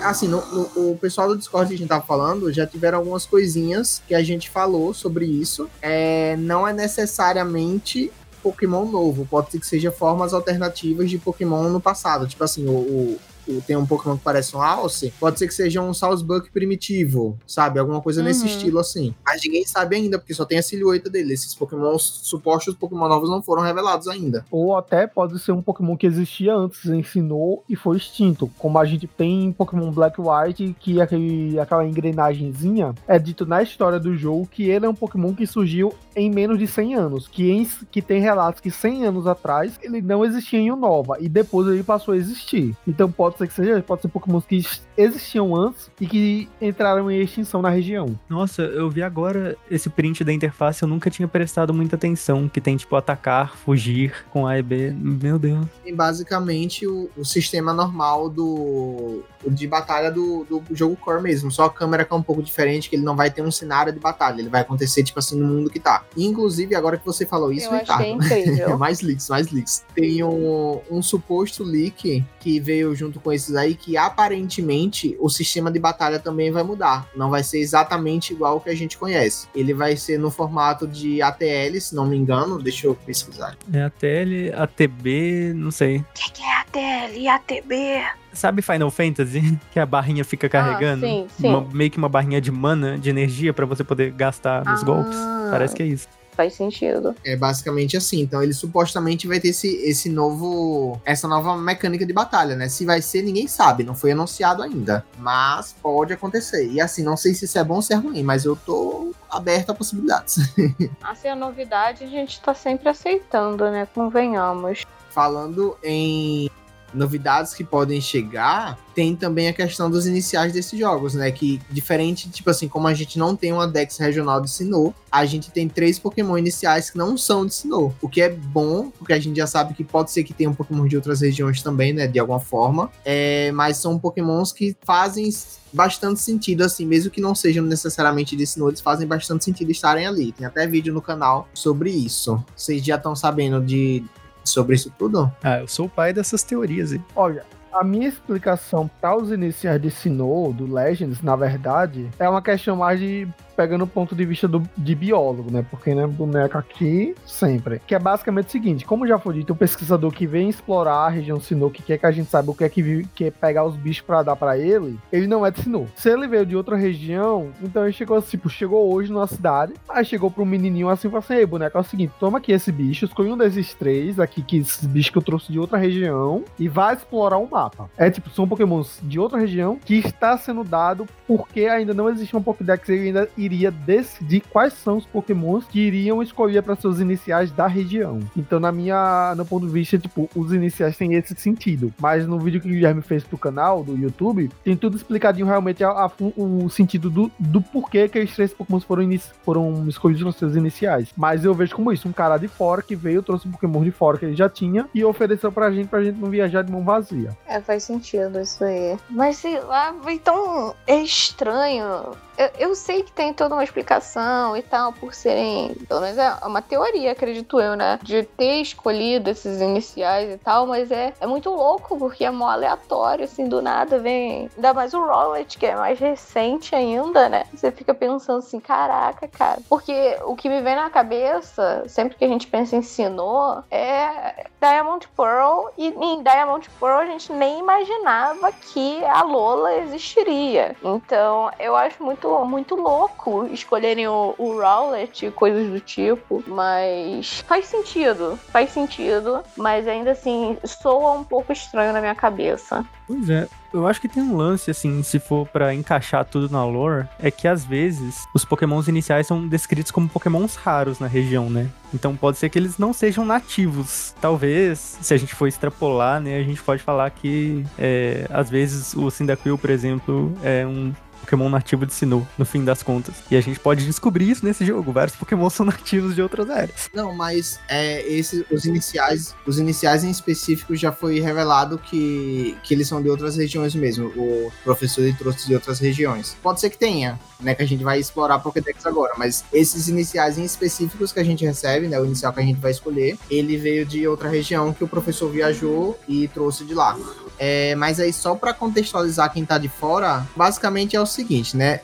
assim, no, no, o pessoal do Discord que a gente tava falando já tiveram algumas coisinhas que a gente falou sobre isso. É, não é necessariamente Pokémon novo, pode ser que seja formas alternativas de Pokémon no passado. Tipo assim, o, o tem um Pokémon que parece um Alce, pode ser que seja um Salzbuck primitivo, sabe? Alguma coisa uhum. nesse estilo assim. Mas ninguém sabe ainda, porque só tem a silhueta dele. Esses Pokémon, supostos Pokémon novos não foram revelados ainda. Ou até pode ser um Pokémon que existia antes, ensinou e foi extinto. Como a gente tem em Pokémon Black White, que aquele, aquela engrenagemzinha é dito na história do jogo que ele é um Pokémon que surgiu em menos de 100 anos. Que, em, que tem relatos que 100 anos atrás ele não existia em Unova e depois ele passou a existir. Então pode pode ser que seja, pode ser Pokémon que existiam antes e que entraram em extinção na região. Nossa, eu vi agora esse print da interface, eu nunca tinha prestado muita atenção, que tem tipo atacar, fugir com A e B. Meu Deus. Tem basicamente o, o sistema normal do de batalha do, do jogo core mesmo, só a câmera que é um pouco diferente, que ele não vai ter um cenário de batalha, ele vai acontecer tipo assim no mundo que tá. inclusive, agora que você falou isso, eu Ricardo, mais leaks, mais leaks. Tem um, um suposto leak que veio junto com esses aí que aparentemente o sistema de batalha também vai mudar. Não vai ser exatamente igual o que a gente conhece. Ele vai ser no formato de ATL, se não me engano. Deixa eu pesquisar. É ATL, ATB, não sei. O que, que é ATL e ATB? Sabe Final Fantasy? Que a barrinha fica ah, carregando? Ah, sim, sim. Uma, meio que uma barrinha de mana, de energia, para você poder gastar nos ah. golpes. Parece que é isso faz sentido. É basicamente assim. Então ele supostamente vai ter esse, esse novo. essa nova mecânica de batalha, né? Se vai ser, ninguém sabe. Não foi anunciado ainda. Mas pode acontecer. E assim, não sei se isso é bom ou se é ruim, mas eu tô aberto a possibilidades. assim, a novidade a gente tá sempre aceitando, né? Convenhamos. Falando em novidades que podem chegar, tem também a questão dos iniciais desses jogos, né? Que diferente, tipo assim, como a gente não tem uma Dex regional de Sinnoh, a gente tem três Pokémon iniciais que não são de Sinnoh. O que é bom, porque a gente já sabe que pode ser que tenha um Pokémon de outras regiões também, né? De alguma forma. É, mas são Pokémons que fazem bastante sentido, assim, mesmo que não sejam necessariamente de Sinnoh, eles fazem bastante sentido estarem ali. Tem até vídeo no canal sobre isso. Vocês já estão sabendo de sobre isso tudo? Ah, eu sou o pai dessas teorias. Hein? Olha, a minha explicação para os iniciais de Sinnoh, do Legends, na verdade, é uma questão mais de pegando o ponto de vista do, de biólogo, né? Porque, né, boneco aqui, sempre. Que é basicamente o seguinte, como já foi dito, o pesquisador que vem explorar a região que quer que a gente saiba o que é que quer pegar os bichos para dar para ele, ele não é de Sinnoh. Se ele veio de outra região, então ele chegou, tipo, chegou hoje numa cidade, aí chegou pro menininho assim e falou assim, ei, boneco, é o seguinte, toma aqui esse bicho, escolhe um desses três aqui, que esses bichos que eu trouxe de outra região, e vai explorar o um mapa. É, tipo, são pokémons de outra região que está sendo dado porque ainda não existe um Pokédex, ele ainda iria decidir quais são os pokémons que iriam escolher para seus iniciais da região. Então, na minha, no ponto de vista, tipo, os iniciais têm esse sentido. Mas no vídeo que o Guilherme fez pro canal do YouTube, tem tudo explicadinho realmente a, a, o sentido do, do porquê que esses três pokémons foram, foram escolhidos nos seus iniciais. Mas eu vejo como isso, um cara de fora que veio, trouxe um pokémon de fora que ele já tinha e ofereceu pra gente, pra gente não viajar de mão vazia. É, faz sentido isso aí. Mas sei lá, então é estranho eu, eu, sei que tem toda uma explicação e tal, por serem. Pelo menos é uma teoria, acredito eu, né? De ter escolhido esses iniciais e tal, mas é, é muito louco, porque é mó aleatório, assim, do nada vem. Ainda mais o Rowlet, que é mais recente ainda, né? Você fica pensando assim, caraca, cara. Porque o que me vem na cabeça, sempre que a gente pensa em Sinnoh, é Diamond Pearl, e em Diamond Pearl a gente nem imaginava que a Lola existiria. Então, eu acho muito muito, muito louco escolherem o, o Rowlet e coisas do tipo, mas faz sentido, faz sentido, mas ainda assim soa um pouco estranho na minha cabeça. Pois é, eu acho que tem um lance, assim, se for para encaixar tudo na lore, é que às vezes os pokémons iniciais são descritos como pokémons raros na região, né? Então pode ser que eles não sejam nativos. Talvez, se a gente for extrapolar, né, a gente pode falar que é, às vezes o Cyndaquil, por exemplo, é um Pokémon nativo de Sinnoh, no fim das contas. E a gente pode descobrir isso nesse jogo. Vários Pokémon são nativos de outras áreas. Não, mas é, esse, os iniciais, os iniciais em específico já foi revelado que, que eles são de outras regiões mesmo. O professor trouxe de outras regiões. Pode ser que tenha, né? Que a gente vai explorar Pokédex agora. Mas esses iniciais em específicos que a gente recebe, né? O inicial que a gente vai escolher, ele veio de outra região que o professor viajou e trouxe de lá. É, mas aí, só para contextualizar quem tá de fora, basicamente é o seguinte, né?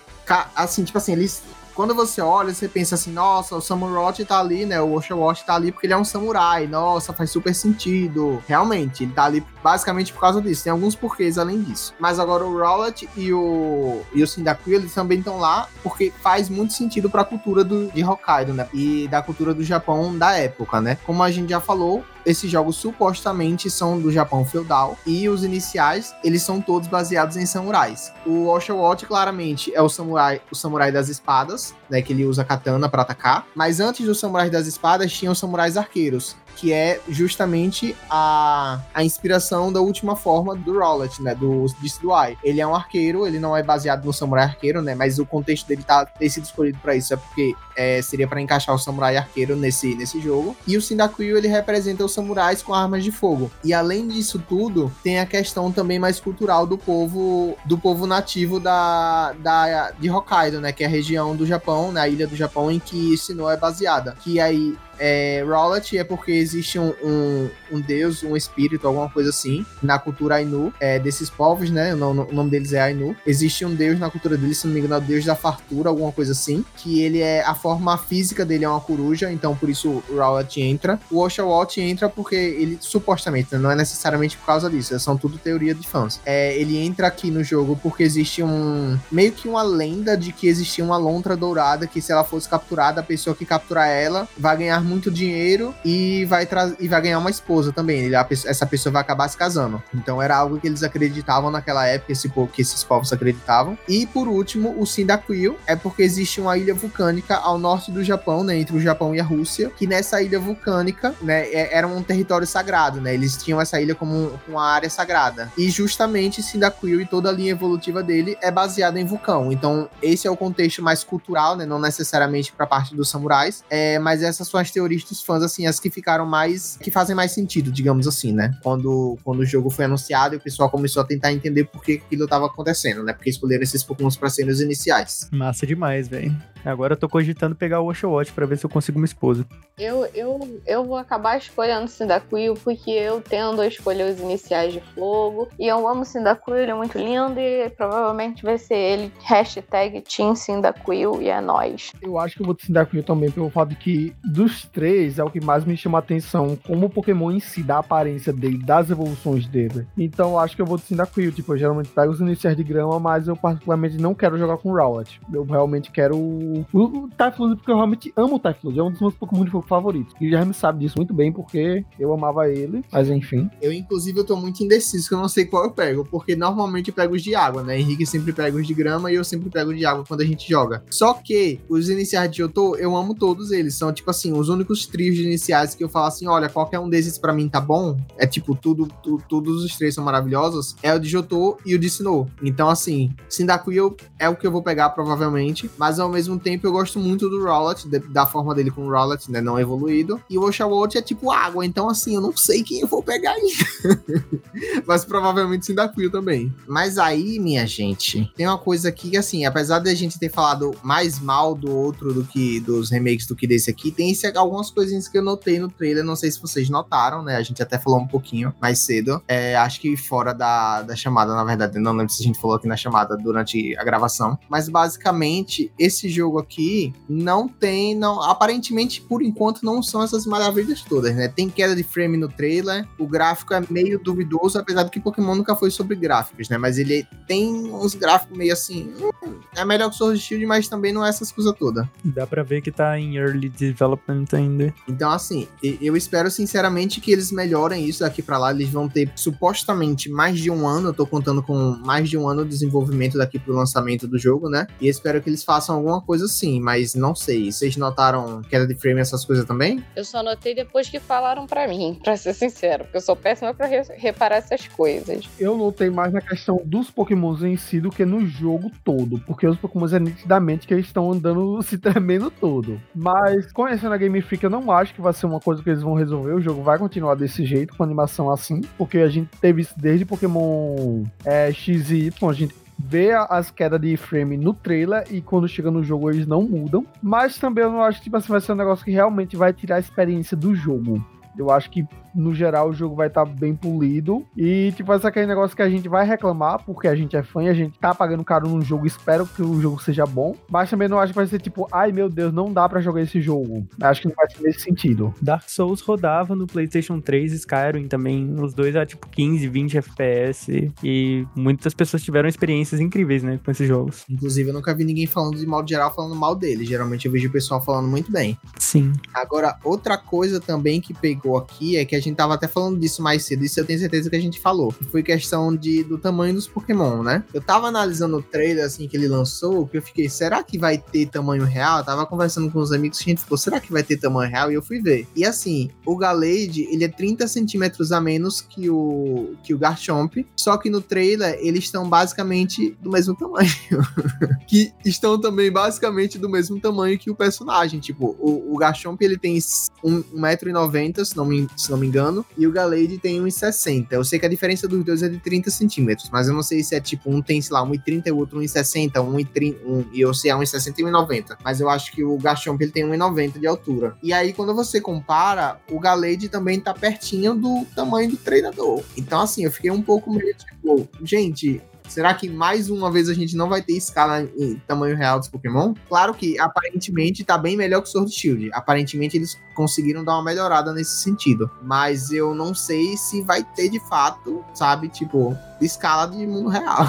Assim, tipo assim, eles quando você olha, você pensa assim, nossa, o Samurott tá ali, né? O Oshawott tá ali porque ele é um samurai. Nossa, faz super sentido. Realmente, ele tá ali basicamente por causa disso. Tem alguns porquês além disso. Mas agora o Rowlet e o, e o Sindaku, eles também estão lá porque faz muito sentido pra cultura do, de Hokkaido, né? E da cultura do Japão da época, né? Como a gente já falou, esses jogos supostamente são do Japão feudal e os iniciais, eles são todos baseados em samurais. O Oshawott claramente é o samurai, o samurai das espadas, né, que ele usa katana para atacar, mas antes dos samurais das espadas tinham os samurais arqueiros, que é justamente a, a inspiração da última forma do Rowlet, né, do Decidueye. Ele é um arqueiro, ele não é baseado no samurai arqueiro, né, mas o contexto dele tá, ter sido escolhido para isso é porque é, seria para encaixar o samurai arqueiro nesse, nesse jogo. E o Sindakuyo, ele representa os samurais com armas de fogo. E além disso tudo, tem a questão também mais cultural do povo do povo nativo da, da de Hokkaido, né, que é a região do Japão, na ilha do Japão em que Sinnoh é baseada. Que aí É, Rowlet é porque existe um, um, um, deus, um espírito, alguma coisa assim, na cultura Ainu, é, desses povos, né? O, o, nome deles é Ainu. Existe um deus na cultura deles, se não me engano, é o deus da fartura, alguma coisa assim, que ele é, a forma física dele é uma coruja, então por isso Rowlet entra. O Oshawott entra porque ele, supostamente, né, não é necessariamente por causa disso, são tudo teoria de fãs. É, ele entra aqui no jogo porque existe um, meio que uma lenda de que existia uma lontra dourada que se ela fosse capturada, a pessoa que capturar ela vai ganhar muito dinheiro e vai, e vai ganhar uma esposa também. Ele, essa pessoa vai acabar se casando. Então era algo que eles acreditavam naquela época, esse povo, que esses povos acreditavam. E por último, o Sindacuil é porque existe uma ilha vulcânica ao norte do Japão, né, entre o Japão e a Rússia, que nessa ilha vulcânica, né, é, era um território sagrado, né? Eles tinham essa ilha como uma área sagrada. E justamente Sindacuil e toda a linha evolutiva dele é baseada em vulcão. Então, esse é o contexto mais cultural, né, não necessariamente para a parte dos samurais, é, mas essas são as teorias dos fãs assim, as que ficaram mais que fazem mais sentido, digamos assim, né? Quando, quando o jogo foi anunciado e o pessoal começou a tentar entender por que aquilo estava acontecendo, né? Porque escolheram esses Pokémon para serem os iniciais. Massa demais, velho. Agora eu tô cogitando pegar o Oshawott pra ver se eu consigo uma esposa. Eu, eu, eu vou acabar escolhendo Cyndaquil porque eu tendo a escolher os iniciais de fogo. E eu amo Cyndaquil, ele é muito lindo e provavelmente vai ser ele. Hashtag Team Cyndaquil e é nóis. Eu acho que eu vou de Cyndaquil também pelo fato de que dos três é o que mais me chama a atenção como o Pokémon em si, da aparência dele, das evoluções dele. Então eu acho que eu vou de Cyndaquil. Tipo, eu geralmente pego os iniciais de grama, mas eu particularmente não quero jogar com Rowlet. Eu realmente quero o, o, Typhlosion, porque eu realmente amo o Typhlosion, é um dos meus Pokémon de fogo favoritos. E o Jaime sabe disso muito bem, porque eu amava ele, mas enfim. Eu, inclusive, eu tô muito indeciso, que eu não sei qual eu pego, porque normalmente eu pego os de água, né? Henrique sempre pega os de grama e eu sempre pego os de água quando a gente joga. Só que os iniciais de Yoto, eu amo todos eles. São, tipo assim, os únicos trios iniciais que eu falo assim: olha, qualquer um desses para mim tá bom. É tipo, tudo, tu, todos os três são maravilhosos. É o de Jotô e o de Sinnoh. Então, assim, Sindacuil é o que eu vou pegar provavelmente, mas ao mesmo tempo eu gosto muito do Rowlet, da forma dele com o Rowlet, né, não evoluído. E o Oshawott é tipo água, então assim, eu não sei quem eu vou pegar ainda. mas provavelmente Cyndaquil também. Mas aí, minha gente, tem uma coisa aqui que assim, apesar de a gente ter falado mais mal do outro do que dos remakes do que desse aqui, tem esse, algumas coisinhas que eu notei no trailer, não sei se vocês notaram, né? A gente até falou um pouquinho mais cedo. É, acho que fora da, da chamada, na verdade, não lembro se a gente falou aqui na chamada durante a gravação. Mas basicamente, esse jogo aqui não tem, não, aparentemente por enquanto não são essas maravilhas todas, né? Tem queda de frame no trailer, o gráfico é meio duvidoso, apesar de que Pokémon nunca foi sobre gráficos, né? Mas ele tem uns gráficos meio assim, hum, é melhor que o Sword Shield, mas também não é essas coisas todas. Dá para ver que tá em early development ainda. Então assim, eu espero sinceramente que eles melhorem isso daqui para lá, eles vão ter supostamente mais de um ano, eu tô contando com mais de um ano de desenvolvimento daqui pro lançamento do jogo, né? E espero que eles façam alguma coisa assim, mas não sei. Vocês notaram queda de frame essas coisas também? Eu só notei depois que falaram para mim, para ser sincero, porque eu sou péssima para re reparar essas coisas. Eu notei mais na questão dos pokémons em si do que no jogo todo, porque os pokémons é nitidamente que eles estão andando se tremendo todo. Mas conhecendo a Game Freak, eu não acho que vai ser uma coisa que eles vão resolver. O jogo vai continuar desse jeito, com animação assim, porque a gente teve isso desde Pokémon é, X e Y, a gente vê as quedas de frame no trailer e quando chega no jogo eles não mudam. Mas também eu não acho que tipo, assim, vai ser um negócio que realmente vai tirar a experiência do jogo. Eu acho que no geral o jogo vai estar tá bem polido. E, tipo, esse é aquele negócio que a gente vai reclamar, porque a gente é fã e a gente tá pagando caro num jogo, espero que o jogo seja bom. Mas também não acho que vai ser tipo, ai meu Deus, não dá para jogar esse jogo. Acho que não vai ser nesse sentido. Dark Souls rodava no PlayStation 3, Skyrim também, os dois a tipo 15, 20 FPS. E muitas pessoas tiveram experiências incríveis, né, com esses jogos. Inclusive, eu nunca vi ninguém falando de modo geral falando mal dele. Geralmente eu vejo o pessoal falando muito bem. Sim. Agora, outra coisa também que pegou aqui é que a gente tava até falando disso mais cedo, isso eu tenho certeza que a gente falou. Foi questão de, do tamanho dos Pokémon, né? Eu tava analisando o trailer assim que ele lançou, que eu fiquei, será que vai ter tamanho real? Eu tava conversando com os amigos que a gente ficou, será que vai ter tamanho real? E eu fui ver. E assim, o Galade, ele é 30 centímetros a menos que o, que o Garchomp, só que no trailer eles estão basicamente do mesmo tamanho. que estão também basicamente do mesmo tamanho que o personagem. Tipo, o, o Garchomp ele tem 1,90m, se não me, se não me engano, e o Galade tem 1,60. Eu sei que a diferença dos dois é de 30 centímetros, mas eu não sei se é tipo, um tem, sei lá, 1,30 e o outro 1,60, 1,30, um, e eu sei é 1,60 e 1,90. Mas eu acho que o Garchomp ele tem 1,90 de altura. E aí, quando você compara, o Galade também tá pertinho do tamanho do treinador. Então, assim, eu fiquei um pouco meio tipo, gente, Será que mais uma vez a gente não vai ter escala em tamanho real dos Pokémon? Claro que aparentemente tá bem melhor que o Sword Shield. Aparentemente eles conseguiram dar uma melhorada nesse sentido. Mas eu não sei se vai ter de fato, sabe, tipo, escala de mundo real.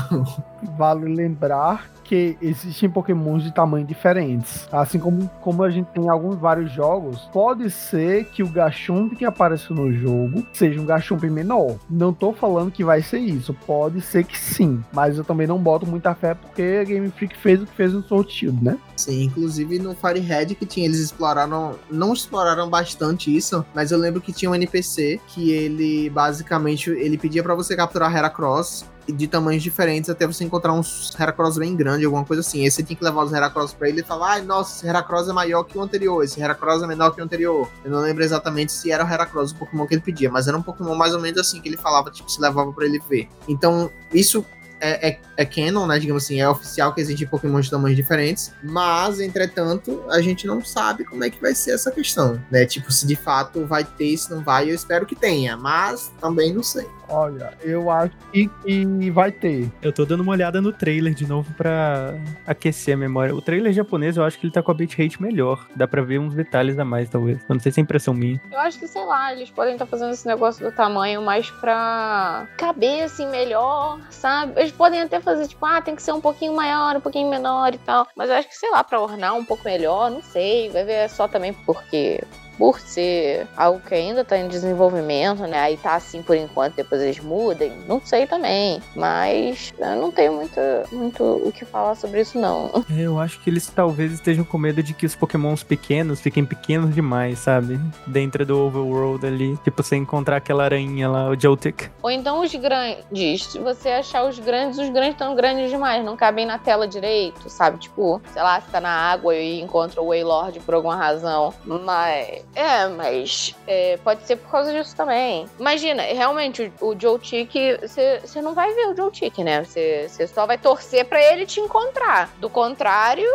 Vale lembrar porque existem pokémons de tamanho diferentes. Assim como, como a gente tem alguns vários jogos, pode ser que o Gachump que apareceu no jogo seja um Gachump menor. Não tô falando que vai ser isso, pode ser que sim, mas eu também não boto muita fé porque a Game Freak fez o que fez no Shield, né? Sim, inclusive no Firehead que tinha, eles exploraram, não exploraram bastante isso, mas eu lembro que tinha um NPC que ele basicamente ele pedia para você capturar Heracross de tamanhos diferentes até você encontrar uns Heracross bem grande, alguma coisa assim. Aí você tem que levar os Heracross pra ele e falar, ai, nossa, esse Heracross é maior que o anterior, esse Heracross é menor que o anterior. Eu não lembro exatamente se era o Heracross o Pokémon que ele pedia, mas era um Pokémon mais ou menos assim que ele falava, tipo, se levava para ele ver. Então, isso é, é, é, canon, né? Digamos assim, é oficial que existem Pokémon de tamanhos diferentes. Mas, entretanto, a gente não sabe como é que vai ser essa questão, né? Tipo, se de fato vai ter, se não vai, eu espero que tenha. Mas também não sei. Olha, eu acho que, que, vai ter. Eu tô dando uma olhada no trailer de novo pra aquecer a memória. O trailer japonês, eu acho que ele tá com a rate melhor. Dá pra ver uns detalhes a mais, talvez. Eu não sei se é impressão minha. Eu acho que, sei lá, eles podem estar tá fazendo esse negócio do tamanho mais pra caber, assim, melhor, sabe? Eles podem até fazer, tipo, ah, tem que ser um pouquinho maior, um pouquinho menor e tal. Mas eu acho que, sei lá, pra ornar um pouco melhor, não sei. Vai ver só também porque por ser algo que ainda está em desenvolvimento, né? Aí tá assim por enquanto, depois eles mudem. Não sei também. Mas eu não tenho muito, muito o que falar sobre isso, não. É, eu acho que eles talvez estejam com medo de que os pokémons pequenos fiquem pequenos demais, sabe? Dentro do overworld ali. Tipo, você encontrar aquela aranha lá, o Joltik. Ou então os grandes. Se você achar os grandes, os grandes estão grandes demais. Não cabem na tela direito, sabe? Tipo, sei lá, você tá na água e encontra o Waylord por alguma razão. Mas é, mas é, pode ser por causa disso também. Imagina, realmente, o, o Joe Tick, você não vai ver o Joe Tick, né? Você só vai torcer para ele te encontrar. Do contrário.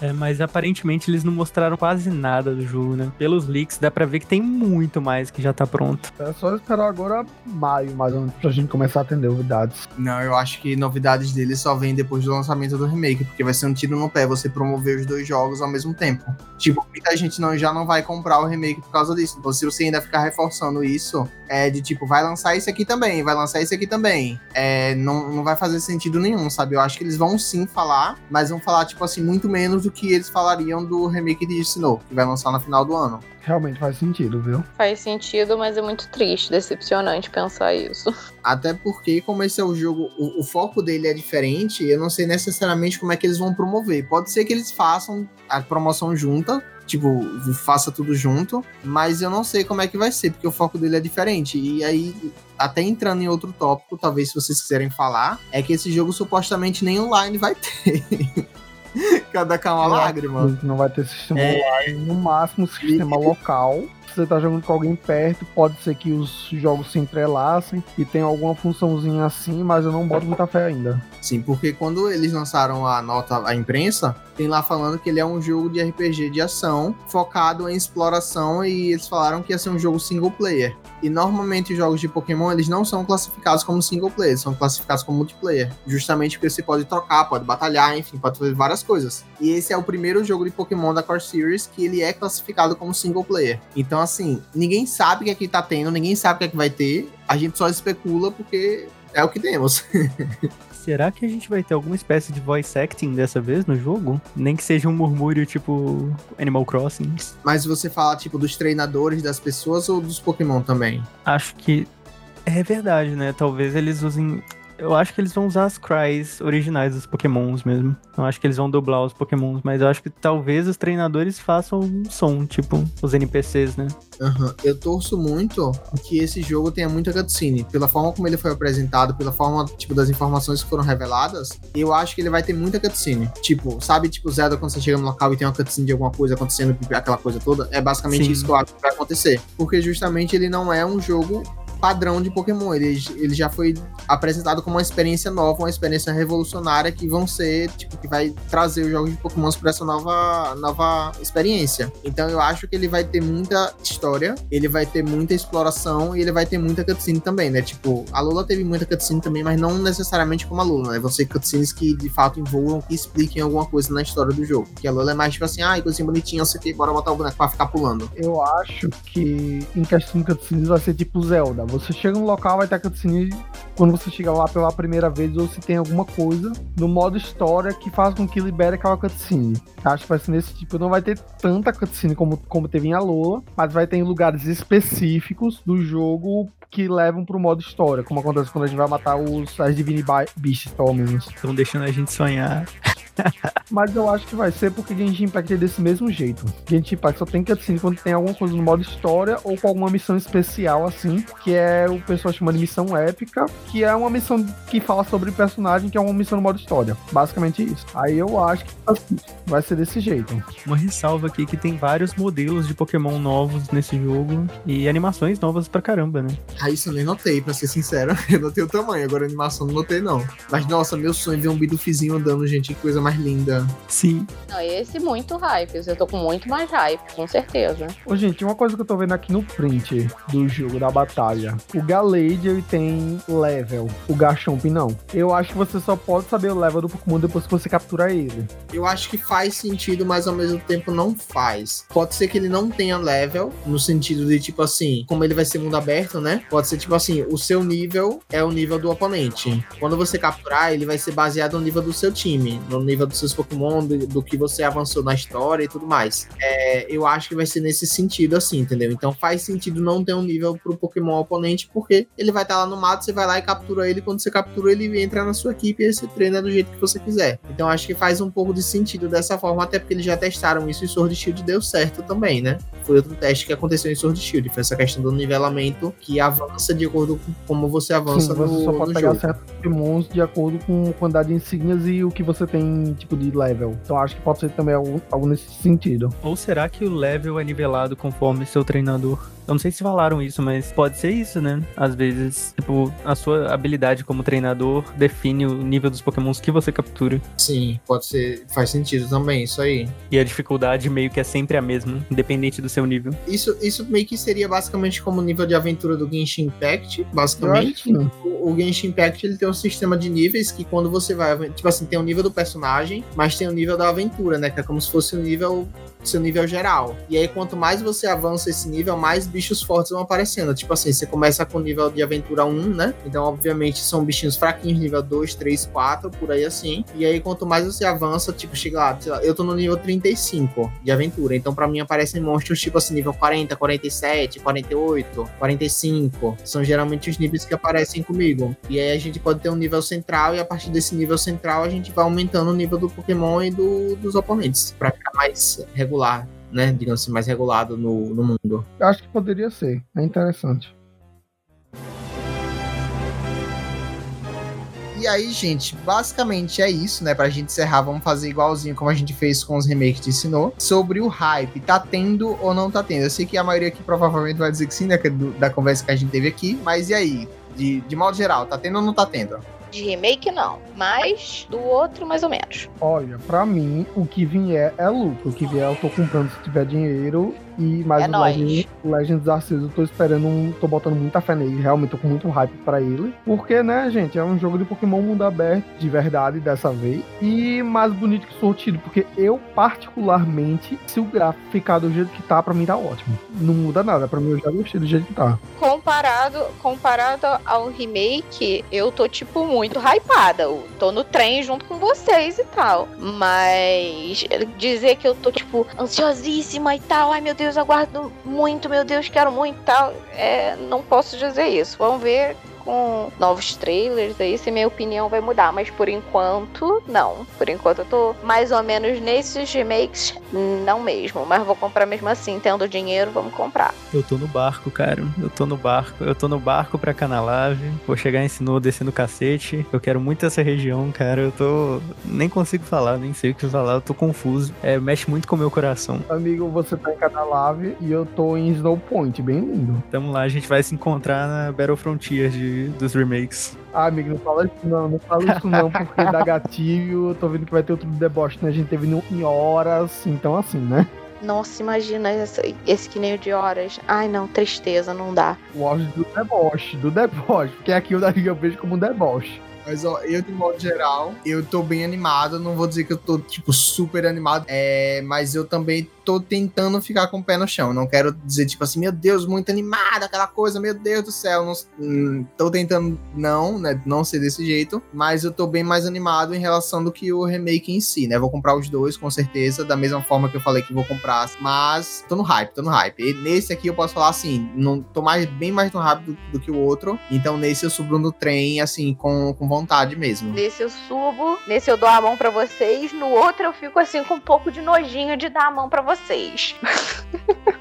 É, mas aparentemente eles não mostraram quase nada do jogo, né? Pelos leaks dá pra ver que tem muito mais que já tá pronto. É só esperar agora maio, mais ou menos, pra gente começar a ter novidades. Não, eu acho que novidades dele só vem depois do lançamento do remake, porque vai ser um tiro no pé você promover os dois jogos ao mesmo tempo. Tipo, muita gente não, já não vai comprar o remake por causa disso. Então, se você ainda ficar reforçando isso, é de tipo, vai lançar isso aqui também, vai lançar isso aqui também. É, não, não vai fazer sentido nenhum, sabe? Eu acho que eles vão sim falar, mas vão falar, tipo assim, muito menos do que eles falariam do remake de Snow, que vai lançar no final do ano. Realmente faz sentido, viu? Faz sentido, mas é muito triste, decepcionante pensar isso. Até porque, como esse é o jogo, o, o, foco dele é diferente, eu não sei necessariamente como é que eles vão promover. Pode ser que eles façam a promoção junta, tipo, faça tudo junto, mas eu não sei como é que vai ser, porque o foco dele é diferente. E aí, até entrando em outro tópico, talvez se vocês quiserem falar, é que esse jogo supostamente nem online vai ter. Cada cá uma lágrima. Não vai ter sistema é... online, no máximo sistema e... local você tá jogando com alguém perto, pode ser que os jogos se entrelacem e tem alguma funçãozinha assim, mas eu não boto muita fé ainda. Sim, porque quando eles lançaram a nota à imprensa, tem lá falando que ele é um jogo de RPG de ação focado em exploração e eles falaram que ia ser um jogo single player. E normalmente os jogos de Pokémon eles não são classificados como single player, são classificados como multiplayer, justamente porque você pode trocar, pode batalhar, enfim, pode fazer várias coisas. E esse é o primeiro jogo de Pokémon da Core Series que ele é classificado como single player. Então assim, ninguém sabe o que é que tá tendo, ninguém sabe o que é que vai ter. A gente só especula porque é o que temos. Será que a gente vai ter alguma espécie de voice acting dessa vez no jogo? Nem que seja um murmúrio tipo Animal Crossing. Mas você fala tipo dos treinadores das pessoas ou dos Pokémon também? Acho que é verdade, né? Talvez eles usem Eu acho que eles vão usar as cries originais dos pokémons mesmo. Eu acho que eles vão dublar os pokémons, mas eu acho que talvez os treinadores façam um som, tipo os NPCs, né? Uhum. Eu torço muito que esse jogo tenha muita cutscene. Pela forma como ele foi apresentado, pela forma, tipo, das informações que foram reveladas, eu acho que ele vai ter muita cutscene. Tipo, sabe, tipo, Zelda, quando você chega no local e tem uma cutscene de alguma coisa acontecendo, aquela coisa toda? É basicamente Sim. isso que eu acho que vai acontecer. Porque justamente ele não é um jogo padrão de Pokémon. Ele, ele já foi apresentado como uma experiência nova, uma experiência revolucionária que vão ser, tipo, que vai trazer os jogos de Pokémon para essa nova, nova experiência. Então eu acho que ele vai ter muita história, ele vai ter muita exploração e ele vai ter muita cutscene também, né? Tipo, a Lula teve muita cutscene também, mas não necessariamente como a Lula, né? Vão ser cutscenes que de fato envolvam, que expliquem alguma coisa na história do jogo. Que a Lula é mais tipo assim, ah, coisinha bonitinha, você tem, bora botar o boneco pra ficar pulando. Eu acho que em questão de cutscenes vai ser tipo Zelda. Você chega no local, vai ter a cutscene quando você chega lá pela primeira vez, ou se tem alguma coisa no modo história que faz com que libere aquela cutscene. Acho que vai ser nesse tipo, não vai ter tanta cutscene como, como teve em Alola, mas vai ter em lugares específicos do jogo que levam pro modo história, como acontece quando a gente vai matar os as Divine Beasts, pelo menos. Estão deixando a gente sonhar. Mas eu acho que vai ser porque Genshin Impact é desse mesmo jeito. Genshin Impact só tem cutscene quando tem alguma coisa no modo história ou com alguma missão especial assim, que é o pessoal chama de missão épica, que é uma missão que fala sobre o personagem, que é uma missão no modo história. Basicamente isso. Aí eu acho que assim, vai ser desse jeito. Uma ressalva aqui que tem vários modelos de Pokémon novos nesse jogo e animações novas pra caramba, né? Ah, isso eu nem notei, pra ser sincero. Eu notei o tamanho, agora a animação não notei não. Mas nossa, meu sonho é ver um bidufizinho andando, gente, que coisa mais linda. Sim. Não, esse muito hype. Eu tô com muito mais hype, com certeza. Ô, gente, uma coisa que eu tô vendo aqui no print do jogo, da batalha. O Galade, ele tem level. O Garchomp, não. Eu acho que você só pode saber o level do Pokémon depois que você captura ele. Eu acho que faz sentido, mas ao mesmo tempo não faz. Pode ser que ele não tenha level, no sentido de, tipo assim, como ele vai ser mundo aberto, né? Pode ser, tipo assim, o seu nível é o nível do oponente. Quando você capturar, ele vai ser baseado no nível do seu time, no nível dos seus Pokémon, do, do que você avançou na história e tudo mais. É, eu acho que vai ser nesse sentido, assim, entendeu? Então faz sentido não ter um nível pro Pokémon oponente, porque ele vai estar tá lá no mato, você vai lá e captura ele. Quando você captura ele, entra na sua equipe e você treina do jeito que você quiser. Então acho que faz um pouco de sentido dessa forma, até porque eles já testaram isso e Sword Shield deu certo também, né? Foi outro teste que aconteceu em Sword Shield, foi essa questão do nivelamento que avança de acordo com como você avança Sim, você no, só pode pegar jogo. certos Pokémons de acordo com a quantidade de insígnias e o que você tem, tipo, de level. Então acho que pode ser também algo, algo nesse sentido. Ou será que o level é nivelado conforme seu treinador? Eu não sei se falaram isso, mas pode ser isso, né? Às vezes, tipo, a sua habilidade como treinador define o nível dos pokémons que você captura. Sim, pode ser. Faz sentido também, isso aí. E a dificuldade meio que é sempre a mesma, independente do seu nível. Isso, isso meio que seria basicamente como o nível de aventura do Genshin Impact, basicamente. O, o Genshin Impact ele tem um sistema de níveis que quando você vai. Tipo assim, tem o nível do personagem, mas tem o nível da aventura, né? Que é como se fosse o nível seu nível geral. E aí, quanto mais você avança esse nível, mais bichos fortes vão aparecendo. Tipo assim, você começa com o nível de aventura 1, né? Então, obviamente, são bichinhos fraquinhos, nível 2, 3, 4, por aí assim. E aí, quanto mais você avança, tipo, chega lá, eu tô no nível 35 de aventura. Então, para mim, aparecem monstros tipo assim, nível 40, 47, 48, 45. São geralmente os níveis que aparecem comigo. E aí, a gente pode ter um nível central, e a partir desse nível central, a gente vai aumentando o nível do Pokémon e do, dos oponentes. Pra ficar mais regular regular, né? Digamos assim, mais regulado no, no mundo. Eu acho que poderia ser. É interessante. E aí, gente, basicamente é isso, né? Pra gente encerrar, vamos fazer igualzinho como a gente fez com os remakes de Ensinou. Sobre o hype, tá tendo ou não tá tendo? Eu sei que a maioria aqui provavelmente vai dizer que sim, né? Da conversa que a gente teve aqui. Mas e aí? De, de modo geral, tá tendo ou não tá tendo? De remake, não. Mas do outro, mais ou menos. Olha, pra mim, o que vier é lucro. O que vier eu tô comprando se tiver dinheiro. E mais é o Legend, Legends Arceus, eu tô esperando um. tô botando muita fé nele. Realmente tô com muito hype pra ele. Porque, né, gente, é um jogo de Pokémon mundo aberto, de verdade, dessa vez. E mais bonito que sortido. Porque eu, particularmente, se o gráfico ficar do jeito que tá, pra mim tá ótimo. Não muda nada. Pra mim eu já gostei do jeito que tá. Comparado, comparado ao remake, eu tô, tipo, muito hypada. Eu tô no trem junto com vocês e tal. Mas dizer que eu tô, tipo, ansiosíssima e tal. Ai, meu Deus, aguardo muito, meu Deus, quero muito tal. É, não posso dizer isso. Vamos ver com novos trailers aí se minha opinião vai mudar, mas por enquanto, não. Por enquanto eu tô mais ou menos nesses remakes, não mesmo, mas vou comprar mesmo assim, tendo dinheiro, vamos comprar. Eu tô no barco, cara. Eu tô no barco. Eu tô no barco pra Canalave. Vou chegar em Sinnoh descendo o cacete. Eu quero muito essa região, cara. Eu tô. Nem consigo falar, nem sei o que falar. Eu tô confuso. É, mexe muito com o meu coração. Amigo, você tá em Canalave e eu tô em Snow Point, bem lindo. Tamo lá, a gente vai se encontrar na Battle Frontier de, dos remakes. Ah, amigo, não fala isso não, não fala isso não, porque dá gatilho, eu tô vendo que vai ter outro deboche, né? A gente teve no, em horas, então assim, né? Nossa, imagina esse, esse que nem o de horas. Ai, não, tristeza, não dá. O auge do deboche, do deboche, porque aqui eu vejo como um deboche. Mas, ó, eu, de modo geral, eu tô bem animado. Não vou dizer que eu tô, tipo, super animado. É, mas eu também tô tentando ficar com o pé no chão. Não quero dizer, tipo assim, meu Deus, muito animado, aquela coisa, meu Deus do céu. Não, hum, tô tentando não, né? Não ser desse jeito. Mas eu tô bem mais animado em relação do que o remake em si, né? Vou comprar os dois, com certeza, da mesma forma que eu falei que vou comprar. Mas tô no hype, tô no hype. E nesse aqui eu posso falar assim, não tô mais, bem mais no hype do, do que o outro. Então nesse eu subo no trem, assim, com, com vontade mesmo. Nesse eu subo, nesse eu dou a mão para vocês, no outro eu fico assim com um pouco de nojinho de dar a mão para vocês.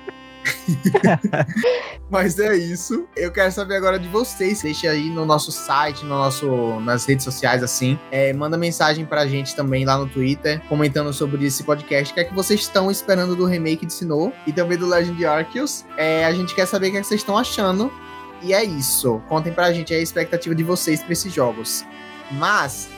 Mas é isso. Eu quero saber agora de vocês. Deixa aí no nosso site, no nosso, nas redes sociais, assim. É, manda mensagem pra gente também lá no Twitter, comentando sobre esse podcast. O que é que vocês estão esperando do remake de Sinnoh e também do Legend Arceus. É, a gente quer saber o que, é que vocês estão achando. E é isso. Contem pra gente a expectativa de vocês pra esses jogos. Mas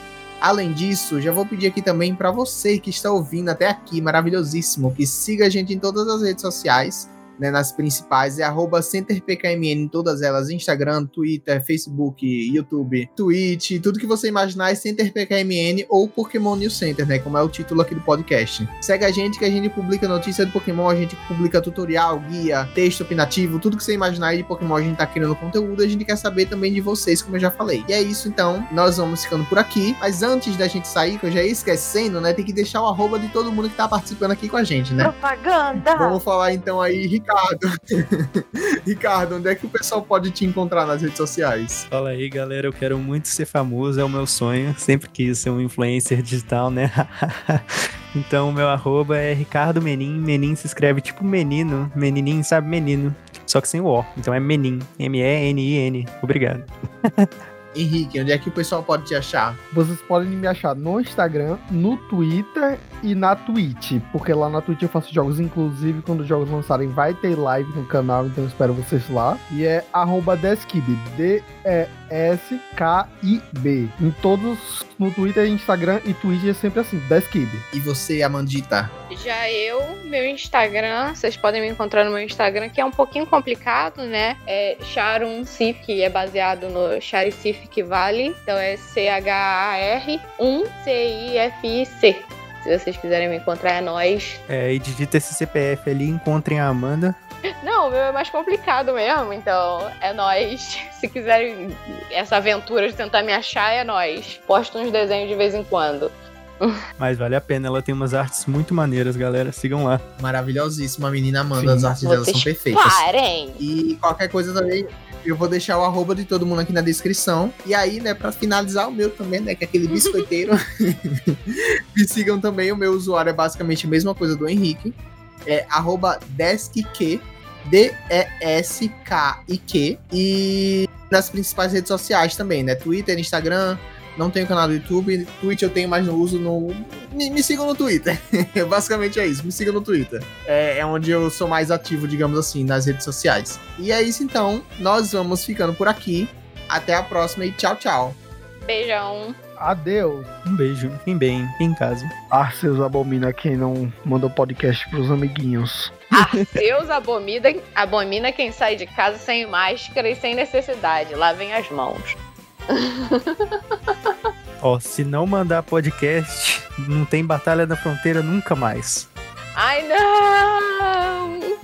Além disso, já vou pedir aqui também para você que está ouvindo até aqui, maravilhosíssimo, que siga a gente em todas as redes sociais né, nas principais, é arroba CenterPKMN em todas elas, Instagram, Twitter, Facebook, YouTube, Twitch, tudo que você imaginar é CenterPKMN ou Pokémon News Center, né, como é o título aqui do podcast. Segue a gente que a gente publica notícia do Pokémon, a gente publica tutorial, guia, texto opinativo, tudo que você imaginar aí de Pokémon a gente tá criando conteúdo, a gente quer saber também de vocês, como eu já falei. E é isso então, nós vamos ficando por aqui, mas antes da gente sair, que eu já ia esquecendo, né, tem que deixar o arroba de todo mundo que tá participando aqui com a gente, né? Propaganda! Vamos falar então aí, Ricardo. Ricardo, onde é que o pessoal pode te encontrar nas redes sociais? Fala aí, galera. Eu quero muito ser famoso, é o meu sonho. Sempre quis ser um influencer digital, né? então, o meu arroba é Ricardo Menin. Menin se escreve tipo menino. Menininho, sabe? Menino. Só que sem o O. Então é Menin. M-E-N-I-N. Obrigado. Henrique, onde é que o pessoal pode te achar? Vocês podem me achar no Instagram, no Twitter e na Twitch, porque lá na Twitch eu faço jogos, inclusive quando os jogos lançarem vai ter live no canal, então espero vocês lá. E é arroba Deskib, D-E-S-K-I-B. Em todos, no Twitter, Instagram e Twitch é sempre assim, Deskib. E você, Amandita? Já eu, meu Instagram, vocês podem me encontrar no meu Instagram, que é um pouquinho complicado, né? É Sharon Sif, que é baseado no Charicific Valley. Então é C-H-A-R-1-C-I-F-I-C. Se vocês quiserem me encontrar, é nós. É, e digita esse CPF ali, encontrem a Amanda. Não, o meu é mais complicado mesmo, então é nós. Se quiserem essa aventura de tentar me achar, é nós. Posto uns desenhos de vez em quando. Mas vale a pena, ela tem umas artes muito maneiras, galera. Sigam lá. Maravilhosíssima, a menina Amanda, Sim. as artes dela são perfeitas. Parem. E qualquer coisa também, eu vou deixar o arroba de todo mundo aqui na descrição. E aí, né, pra finalizar o meu também, né, que é aquele biscoiteiro. Me sigam também, o meu usuário é basicamente a mesma coisa do Henrique. É arroba deskq, D-E-S-K-I-Q. E nas principais redes sociais também, né, Twitter, Instagram, não tenho canal do YouTube. Twitch eu tenho, mas não uso no. Me, me sigam no Twitter. Basicamente é isso. Me sigam no Twitter. É, é, onde eu sou mais ativo, digamos assim, nas redes sociais. E é isso então. Nós vamos ficando por aqui. Até a próxima e tchau, tchau. Beijão. Adeus. Um beijo. Fiquem bem, em casa. Ah, seus abomina quem não mandou podcast pros amiguinhos. Ah, Deus abomina, abomina quem sai de casa sem máscara e sem necessidade. Lavem as mãos. Ó, se não mandar podcast, não tem Batalha na Fronteira nunca mais. Ai, não!